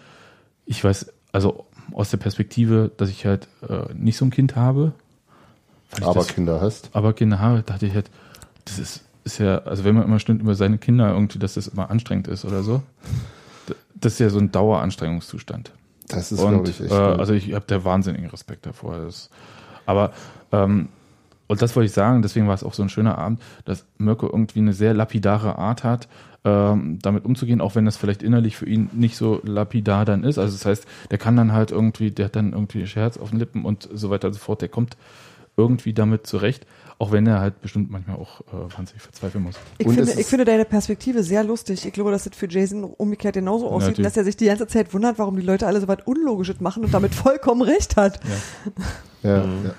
B: Ich weiß, also aus der Perspektive, dass ich halt äh, nicht so ein Kind habe,
E: Aber
B: das,
E: Kinder hast.
B: aber Kinder habe, dachte ich halt, das ist, ist ja, also wenn man immer stimmt über seine Kinder irgendwie, dass das immer anstrengend ist oder so, das ist ja so ein Daueranstrengungszustand.
E: Das ist, glaube ich, echt.
B: äh, also ich habe da wahnsinnigen Respekt davor. Das, aber ähm, und das wollte ich sagen, deswegen war es auch so ein schöner Abend, dass Mirko irgendwie eine sehr lapidare Art hat, ähm, damit umzugehen, auch wenn das vielleicht innerlich für ihn nicht so lapidar dann ist. Also das heißt, der kann dann halt irgendwie, der hat dann irgendwie Scherz auf den Lippen und so weiter und so fort, der kommt irgendwie damit zurecht, auch wenn er halt bestimmt manchmal auch äh, wahnsinnig verzweifeln muss.
D: ich
E: Und
D: finde, ich finde deine Perspektive sehr lustig. Ich glaube, dass das für Jason umgekehrt genauso aussieht,
B: natürlich.
D: dass er sich die ganze Zeit wundert, warum die Leute alle so was Unlogisches machen und damit vollkommen recht hat.
E: Ja, ja.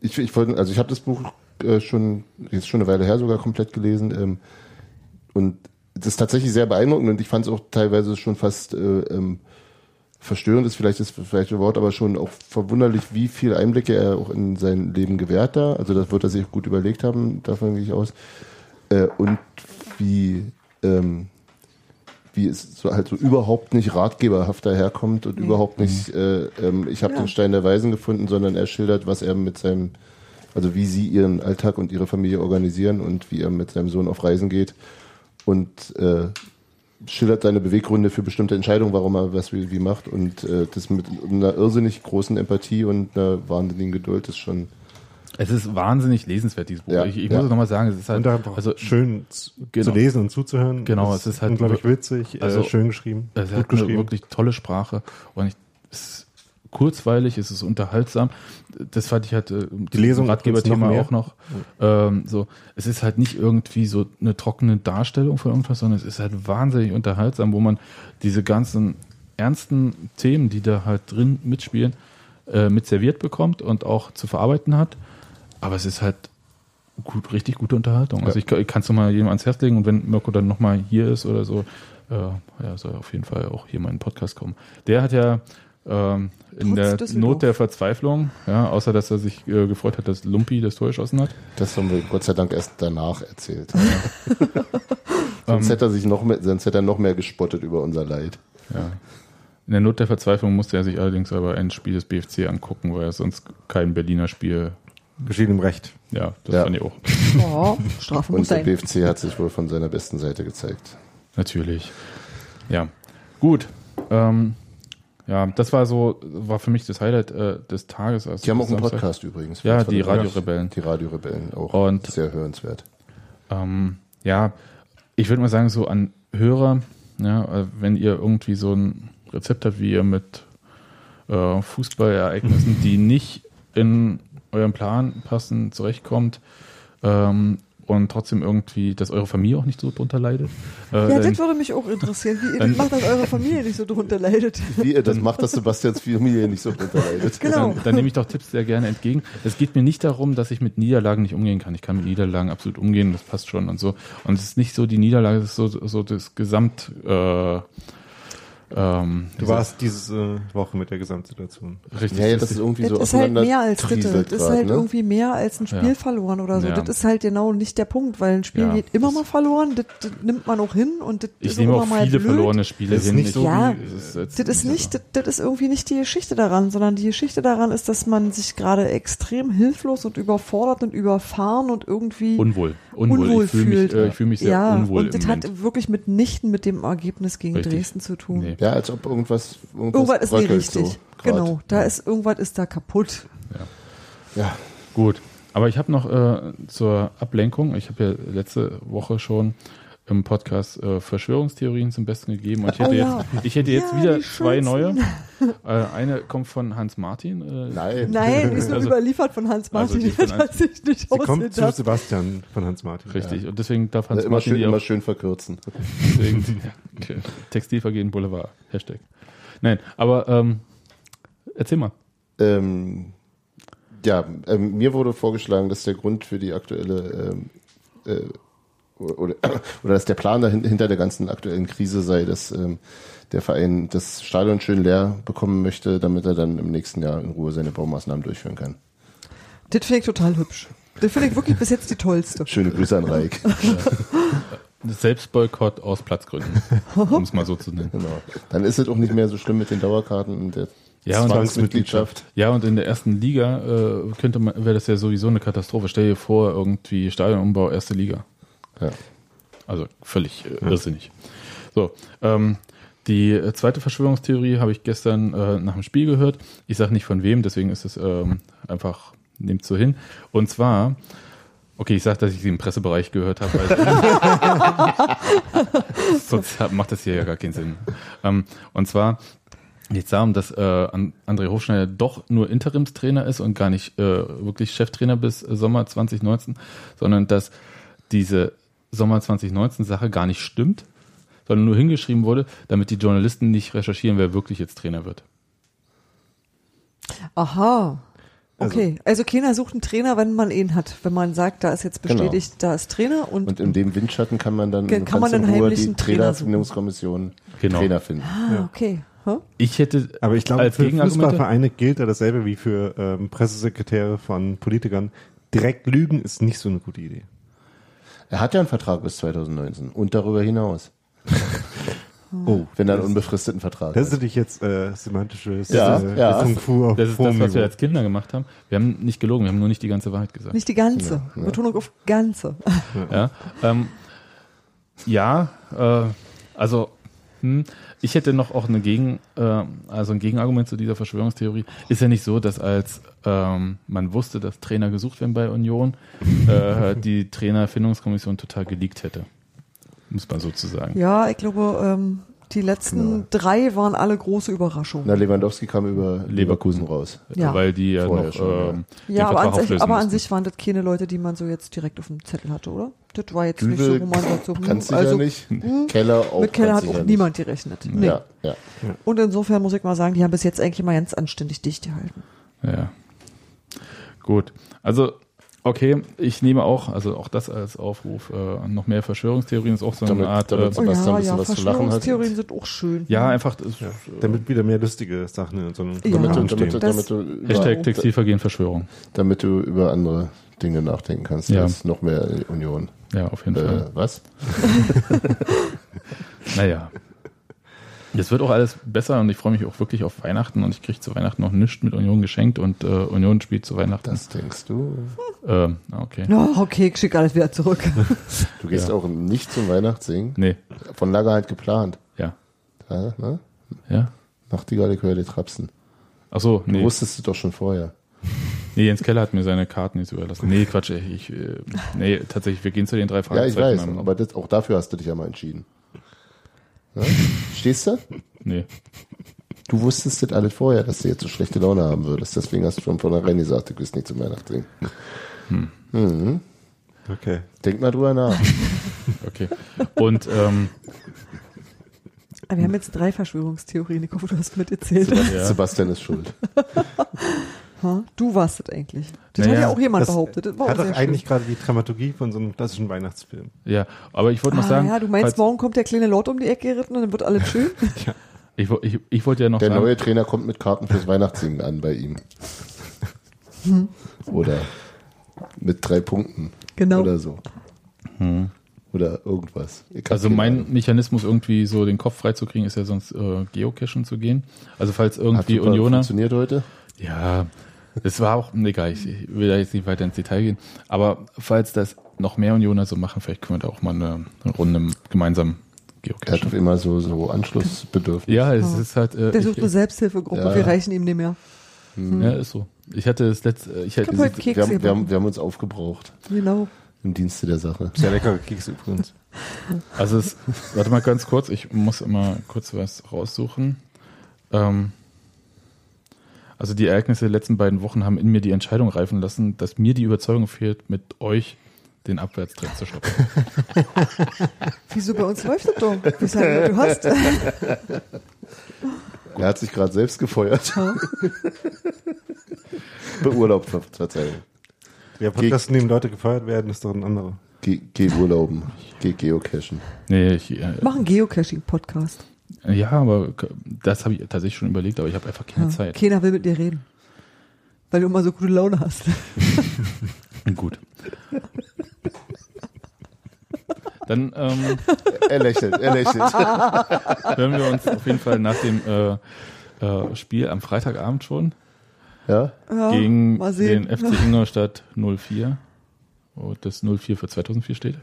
E: Ich, ich wollte, also ich habe das Buch äh, schon, jetzt schon eine Weile her sogar komplett gelesen. Ähm, und das ist tatsächlich sehr beeindruckend und ich fand es auch teilweise schon fast äh, ähm, verstörend ist vielleicht das falsche Wort, aber schon auch verwunderlich, wie viel Einblicke er auch in sein Leben gewährt da. Also das wird er sich gut überlegt haben, davon gehe ich aus. Äh, und wie, ähm, wie es so halt so überhaupt nicht ratgeberhaft daherkommt und überhaupt nicht, äh, ähm, ich habe
D: Ja.
E: den Stein der Weisen gefunden, sondern er schildert, was er mit seinem, also wie sie ihren Alltag und ihre Familie organisieren und wie er mit seinem Sohn auf Reisen geht und äh, schildert seine Beweggründe für bestimmte Entscheidungen, warum er was wie, wie macht und äh, das mit einer irrsinnig großen Empathie und einer wahnsinnigen Geduld ist schon
B: Es ist wahnsinnig lesenswert, dieses Buch.
E: Ja,
B: ich ich
E: ja.
B: muss es nochmal sagen, es ist halt, also,
C: schön zu,
B: genau.
C: zu lesen und zuzuhören.
B: Genau, es ist halt
C: unglaublich witzig,
B: also-
C: äh, schön geschrieben,
B: es
C: gut
B: hat eine
C: geschrieben.
B: wirklich tolle Sprache und ich, es kurzweilig, es ist unterhaltsam. Das fand ich halt äh,
C: Die Lesung
B: Ratgeberthema auch noch. Ähm, so, es ist halt nicht irgendwie so eine trockene Darstellung von irgendwas, sondern es ist halt wahnsinnig unterhaltsam, wo man diese ganzen ernsten Themen, die da halt drin mitspielen, äh, mit serviert bekommt und auch zu verarbeiten hat. Aber es ist halt gut, richtig gute Unterhaltung. Also ich, ich kann es nochmal jedem ans Herz legen und wenn Mirko dann nochmal hier ist oder so, äh, ja, soll auf jeden Fall auch hier mal in den Podcast kommen. Der hat ja ähm, in
D: Trotz
B: der
D: Düsseldorf.
B: Not der Verzweiflung, ja, außer dass er sich äh, gefreut hat, dass Lumpi das Tor geschossen hat.
E: Das haben wir Gott sei Dank erst danach erzählt. sonst, hätte er sich noch mehr, sonst hätte er noch mehr gespottet über unser Leid.
B: Ja. In der Not der Verzweiflung musste er sich allerdings aber ein Spiel des BFC angucken, weil er sonst kein Berliner Spiel,
C: Geschieht ihm recht.
B: ja, das
E: Ja.
B: fand ich auch.
D: Oh, Strafe muss
E: Und der
D: sein.
E: BFC hat sich wohl von seiner besten Seite gezeigt.
B: Natürlich. Ja. Gut. Ähm, ja, das war so, war für mich das Highlight äh, des Tages. Also
E: Die haben auch einen
B: Samstag.
E: Podcast übrigens.
B: Ja, die Radiorebellen.
E: Die Radiorebellen auch.
B: Und-
E: sehr hörenswert.
B: Ähm, ja, ich würde mal sagen, so an Hörer, ja, äh, wenn ihr irgendwie so ein Rezept habt, wie ihr mit äh, Fußballereignissen, die nicht in euren Plan passen, zurechtkommt ähm, und trotzdem irgendwie, dass eure Familie auch nicht so drunter leidet. Äh,
D: Ja,
B: dann-
D: das würde mich auch interessieren, wie ihr das macht, dass eure Familie nicht so drunter leidet.
E: Wie ihr das macht, dass Sebastians Familie nicht so drunter leidet.
D: Genau.
B: dann, dann nehme ich doch Tipps sehr gerne entgegen. Es geht mir nicht darum, dass ich mit Niederlagen nicht umgehen kann. Ich kann mit Niederlagen absolut umgehen, das passt schon und so. Und es ist nicht so die Niederlage, es ist so, so das Gesamt. Äh, ähm,
C: Du warst diese Woche mit der Gesamtsituation.
B: richtig.
E: Ja, ja, das ist irgendwie so
D: Das ist halt mehr als Dritte. Das ist halt
E: ne?
D: irgendwie mehr als ein Spiel
B: Ja.
D: verloren oder so.
B: Ja.
D: Das ist halt genau nicht der Punkt, weil ein Spiel
B: Ja,
D: geht immer
B: das-
D: mal verloren, das, das nimmt man auch hin und das
B: ich
D: ist
B: nehme
D: immer
B: auch
D: mal
B: viele
D: blöd.
B: verlorene Spiele
C: Das ist
B: hin.
C: nicht
B: Ich-
C: so
D: Ja,
B: es ist jetzt
D: Das ist nicht, das, das ist irgendwie nicht die Geschichte daran, sondern die Geschichte daran ist, dass man sich gerade extrem hilflos und überfordert und überfahren und irgendwie
B: unwohl. Unwohl.
D: unwohl
B: ich fühle mich,
D: fühlt.
B: äh, ich fühle mich sehr
D: ja,
B: unwohl
D: und
B: im
D: das
B: Moment.
D: hat wirklich mitnichten mit dem Ergebnis gegen
B: Richtig.
D: Dresden zu tun.
B: Nee.
E: Ja, als ob irgendwas, irgendwas,
D: Irgendwas ist nicht
E: bröckelt
D: richtig.
E: So,
D: genau, da ist irgendwas ist da kaputt.
E: Ja,
B: Gut. Aber ich habe noch äh, zur Ablenkung, ich habe ja letzte Woche schon im Podcast äh, Verschwörungstheorien zum Besten gegeben und ich hätte
D: Oh ja.
B: jetzt, ich hätte jetzt
D: Ja,
B: wieder zwei neue. Äh, eine kommt von Hans Martin. Äh,
E: nein.
D: Nein, die ist nur
B: Also-
D: überliefert von Hans
B: also
D: Martin.
B: die von
D: die
B: Hans-
D: sich nicht
C: Sie kommt zu. Sebastian von Hans Martin.
B: Richtig. Und deswegen darf Hans
E: Also immer
B: Martin
E: schön,
B: die
E: immer
B: auch
E: schön verkürzen.
B: deswegen, ja, okay. Textilvergehen Boulevard. Hashtag. Nein, aber ähm, erzähl mal.
E: Ähm, ja, ähm, mir wurde vorgeschlagen, dass der Grund für die aktuelle ähm, äh, oder, oder dass der Plan dahin, hinter der ganzen aktuellen Krise sei, dass ähm, der Verein das Stadion schön leer bekommen möchte, damit er dann im nächsten Jahr in Ruhe seine Baumaßnahmen durchführen kann.
D: Das finde ich total hübsch. Das finde ich wirklich bis jetzt die tollste.
E: Schöne Grüße an Reik.
B: Selbstboykott aus Platzgründen, um es mal so zu nennen.
E: genau. Dann ist es auch nicht mehr so schlimm mit den Dauerkarten und der
B: Ja, und
E: Zwangsmitgliedschaft.
B: Ja, und in der ersten Liga äh, könnte man, wäre das ja sowieso eine Katastrophe. Stell dir vor, irgendwie Stadionumbau, erste Liga.
E: Ja.
B: Also völlig äh, irrsinnig. So, ähm, die zweite Verschwörungstheorie habe ich gestern äh, nach dem Spiel gehört. Ich sage nicht von wem, deswegen ist es ähm, einfach, nehmt so hin. Und zwar, okay, ich sage, dass ich sie im Pressebereich gehört habe, weil sonst macht das hier ja gar keinen Sinn. Ähm, und zwar Jetzt darum, dass äh, An- André Hofschneider doch nur Interimstrainer ist und gar nicht äh, wirklich Cheftrainer bis äh, Sommer 2019, sondern dass diese Sommer 2019 Sache gar nicht stimmt, sondern nur hingeschrieben wurde, damit die Journalisten nicht recherchieren, wer wirklich jetzt Trainer wird.
D: Aha. Okay, also keiner sucht einen Trainer, wenn man ihn hat. Wenn man sagt, da ist jetzt
E: Genau.
D: bestätigt, da ist Trainer und,
E: Und in dem Windschatten kann man dann
D: Kann man einen
E: Ruhe
D: heimlichen
E: die
D: Trainer suchen.
E: Trainerfindungskommission
B: Genau.
E: Trainer finden.
D: ah, okay.
B: Ich hätte
C: Aber ich glaube, für Fußballvereine gilt da dasselbe wie für ähm, Pressesekretäre von Politikern. Direkt lügen ist nicht so eine gute Idee.
E: Er hat ja einen Vertrag bis 2019 und darüber hinaus.
C: Oh,
E: Wenn er einen unbefristeten Vertrag
C: das
E: hat.
C: ist natürlich jetzt äh, semantisches
E: Ja,
C: äh,
E: ja.
C: Kung Fu auf
B: das ist das, was wir als Kinder gemacht haben. Wir haben nicht gelogen, wir haben nur nicht die ganze Wahrheit gesagt.
D: Nicht die ganze. Betonung auf ganze.
B: Ja, ähm, ja äh, also hm, ich hätte noch auch eine Gegen, äh, also ein Gegenargument zu dieser Verschwörungstheorie. Ist ja nicht so, dass als ähm, man wusste, dass Trainer gesucht werden bei Union, äh, die Trainerfindungskommission total geleakt hätte. Muss man sozusagen.
D: Ja, ich glaube, ähm, die letzten
E: Genau.
D: drei waren alle große Überraschungen.
E: Na, Lewandowski kam über Leverkusen raus.
D: Ja.
B: Weil die ja
E: Vorher
B: noch
E: schon, ja.
B: ähm,
D: Ja, aber, an sich, aber an sich waren das keine Leute, die man so jetzt direkt auf dem Zettel hatte, oder? Das war jetzt nicht so,
E: Dübel
D: wo man sagt so, hm,
E: kannst du
D: also
E: ja nicht. Keller auch.
D: mit Keller hat auch
E: sicher
D: niemand gerechnet.
E: Nicht.
D: Nee.
E: Ja, ja.
D: Und insofern muss ich mal sagen, die haben bis jetzt eigentlich mal ganz anständig dicht gehalten.
B: Ja. Gut. Also, okay, ich nehme auch, also auch das als Aufruf, äh, noch mehr Verschwörungstheorien ist auch so eine
E: Damit-
B: Art.
E: damit
B: äh,
E: Sebastian
D: oh,
E: ein
D: ja,
E: bisschen
D: ja,
E: was zu lachen hat.
D: Verschwörungstheorien sind auch schön.
B: ja, einfach das,
C: Damit wieder mehr lustige Sachen in so einem
D: Ja.
E: Damit, du, damit, du, damit, du über,
B: Hashtag Textilvergehen Verschwörung.
E: damit du über andere Dinge nachdenken kannst,
B: Ja.
E: als noch mehr Union.
B: Ja, auf jeden
E: Äh,
B: Fall.
E: was?
B: Naja. Es wird auch alles besser und ich freue mich auch wirklich auf Weihnachten und ich kriege zu Weihnachten noch nichts mit Union geschenkt und äh, Union spielt zu Weihnachten.
E: Das denkst du?
B: Ähm, okay.
D: Oh, okay, ich schicke alles wieder zurück.
E: Du gehst
B: Ja.
E: auch nicht zum Weihnachtssingen.
B: Nee.
E: Von lange halt geplant.
B: Ja.
E: Ja, ne?
B: Ja.
E: Nachtigall, ich höre die Trapsen.
B: Ach so,
E: Du
B: nee.
E: wusstest es doch schon vorher.
B: Nee, Jens Keller hat mir seine Karten nicht überlassen. Nee, Quatsch, ey, ich, äh, nee, tatsächlich, wir gehen zu den drei
E: Ja, ich
B: Fragezeichen.
E: weiß, aber das, auch dafür hast du dich ja mal entschieden. Ja? Stehst du?
B: Nee.
E: Du wusstest das alles vorher, dass du jetzt so schlechte Laune haben würdest. Deswegen hast du von vornherein gesagt, du gehst nicht zum Weihnachtssingen. Mhm.
C: Okay.
E: Denk mal drüber nach.
B: Okay. Und ähm,
D: Aber Wir haben jetzt drei Verschwörungstheorien. Ich hoffe, du hast mitgezählt.
B: Ja.
E: Sebastian ist schuld.
D: Ha? Du warst das eigentlich. Das
B: Naja,
D: hat ja auch jemand
C: Das
D: behauptet. Das war
C: hat doch eigentlich gerade die Dramaturgie von so einem klassischen Weihnachtsfilm.
B: ja, aber ich wollte
D: schön.
B: noch
D: Ah,
B: sagen,
D: ja, du meinst, morgen kommt der kleine Lord um die Ecke geritten und dann wird alles schön?
B: ich, wo- ich, ich wollte ja noch
E: Der
B: sagen,
E: neue Trainer kommt mit Karten fürs Weihnachtssingen an bei ihm. Oder mit drei Punkten.
D: Genau.
E: Oder so. Oder irgendwas. Ich
B: also mein
E: Ahnung.
B: Mechanismus irgendwie so den Kopf freizukriegen, ist ja sonst äh, Geocachen zu gehen. Also falls
E: Hat
B: irgendwie
E: super
B: Unioner,
E: funktioniert heute?
B: ja, das war auch, egal, ich, ich will da jetzt nicht weiter ins Detail gehen, aber falls das noch mehr Unioner so machen, vielleicht können wir da auch mal eine, eine Runde gemeinsam
E: Er hat
B: Geocachen.
E: auf immer so, so Anschlussbedürfnis.
B: Ja, es ist halt, äh,
D: Der
B: ich,
D: sucht eine Selbsthilfegruppe.
E: Ja.
D: Wir reichen ihm nicht mehr.
B: ja, ist so. Ich hatte das letzte, ich
D: hab
B: hatte,
E: Wir haben, wir, haben, wir haben uns aufgebraucht
D: Genau.
E: im Dienste der Sache.
C: Sehr leckere Kekse übrigens.
B: Also es, warte mal ganz kurz, ich muss immer kurz was raussuchen. Ähm, also die Ereignisse der letzten beiden Wochen haben in mir die Entscheidung reifen lassen, dass mir die Überzeugung fehlt, mit euch den Abwärtstrend zu stoppen.
D: Wieso bei uns läuft das doch? Wie sagen du hast?
E: Er hat sich gerade selbst gefeuert. Beurlaubt, Verzeihung.
C: Ja, Podcast, in dem Leute gefeuert werden, ist doch ein anderer.
E: Geh, geh urlauben. Geh geocachen.
B: Nee, ich, äh,
D: Mach einen Geocaching-Podcast.
B: Ja, aber das habe ich tatsächlich schon überlegt, aber ich habe einfach keine
D: Ja.
B: Zeit.
D: Keiner will mit dir reden. Weil du immer so gute Laune hast.
B: Gut. Dann ähm,
E: Er lächelt, er lächelt.
B: hören wir uns auf jeden Fall nach dem äh, äh, Spiel am Freitagabend schon.
E: Ja?
D: Ja,
B: gegen
D: mal sehen.
B: den FC Ingolstadt 04, wo das 04 für 2004 steht,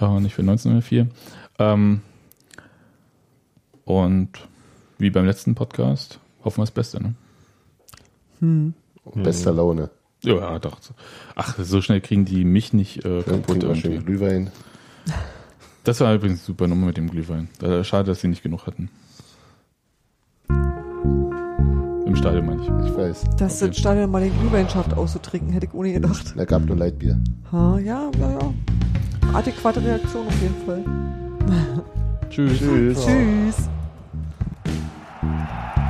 B: äh, nicht für 1904. Ähm, und wie beim letzten Podcast hoffen wir das Beste. Ne?
E: Bester Laune.
B: Ja, doch. Ach, so schnell kriegen die mich nicht äh, kaputt
E: trinken wir schön
B: irgendwie.
E: Glühwein.
B: Das war übrigens eine super Nummer mit dem Glühwein. Schade, dass sie nicht genug hatten. Im Stadion meine ich.
E: Ich weiß.
D: Dass das Stadion mal den Glühwein schafft auszutrinken, hätte ich ohne gedacht.
E: Da gab nur Leitbier.
D: Ha, ja, ja, ja. Adäquate Reaktion auf jeden Fall.
B: Tschüss.
E: Tschüss.
D: Tschüss. Thank you.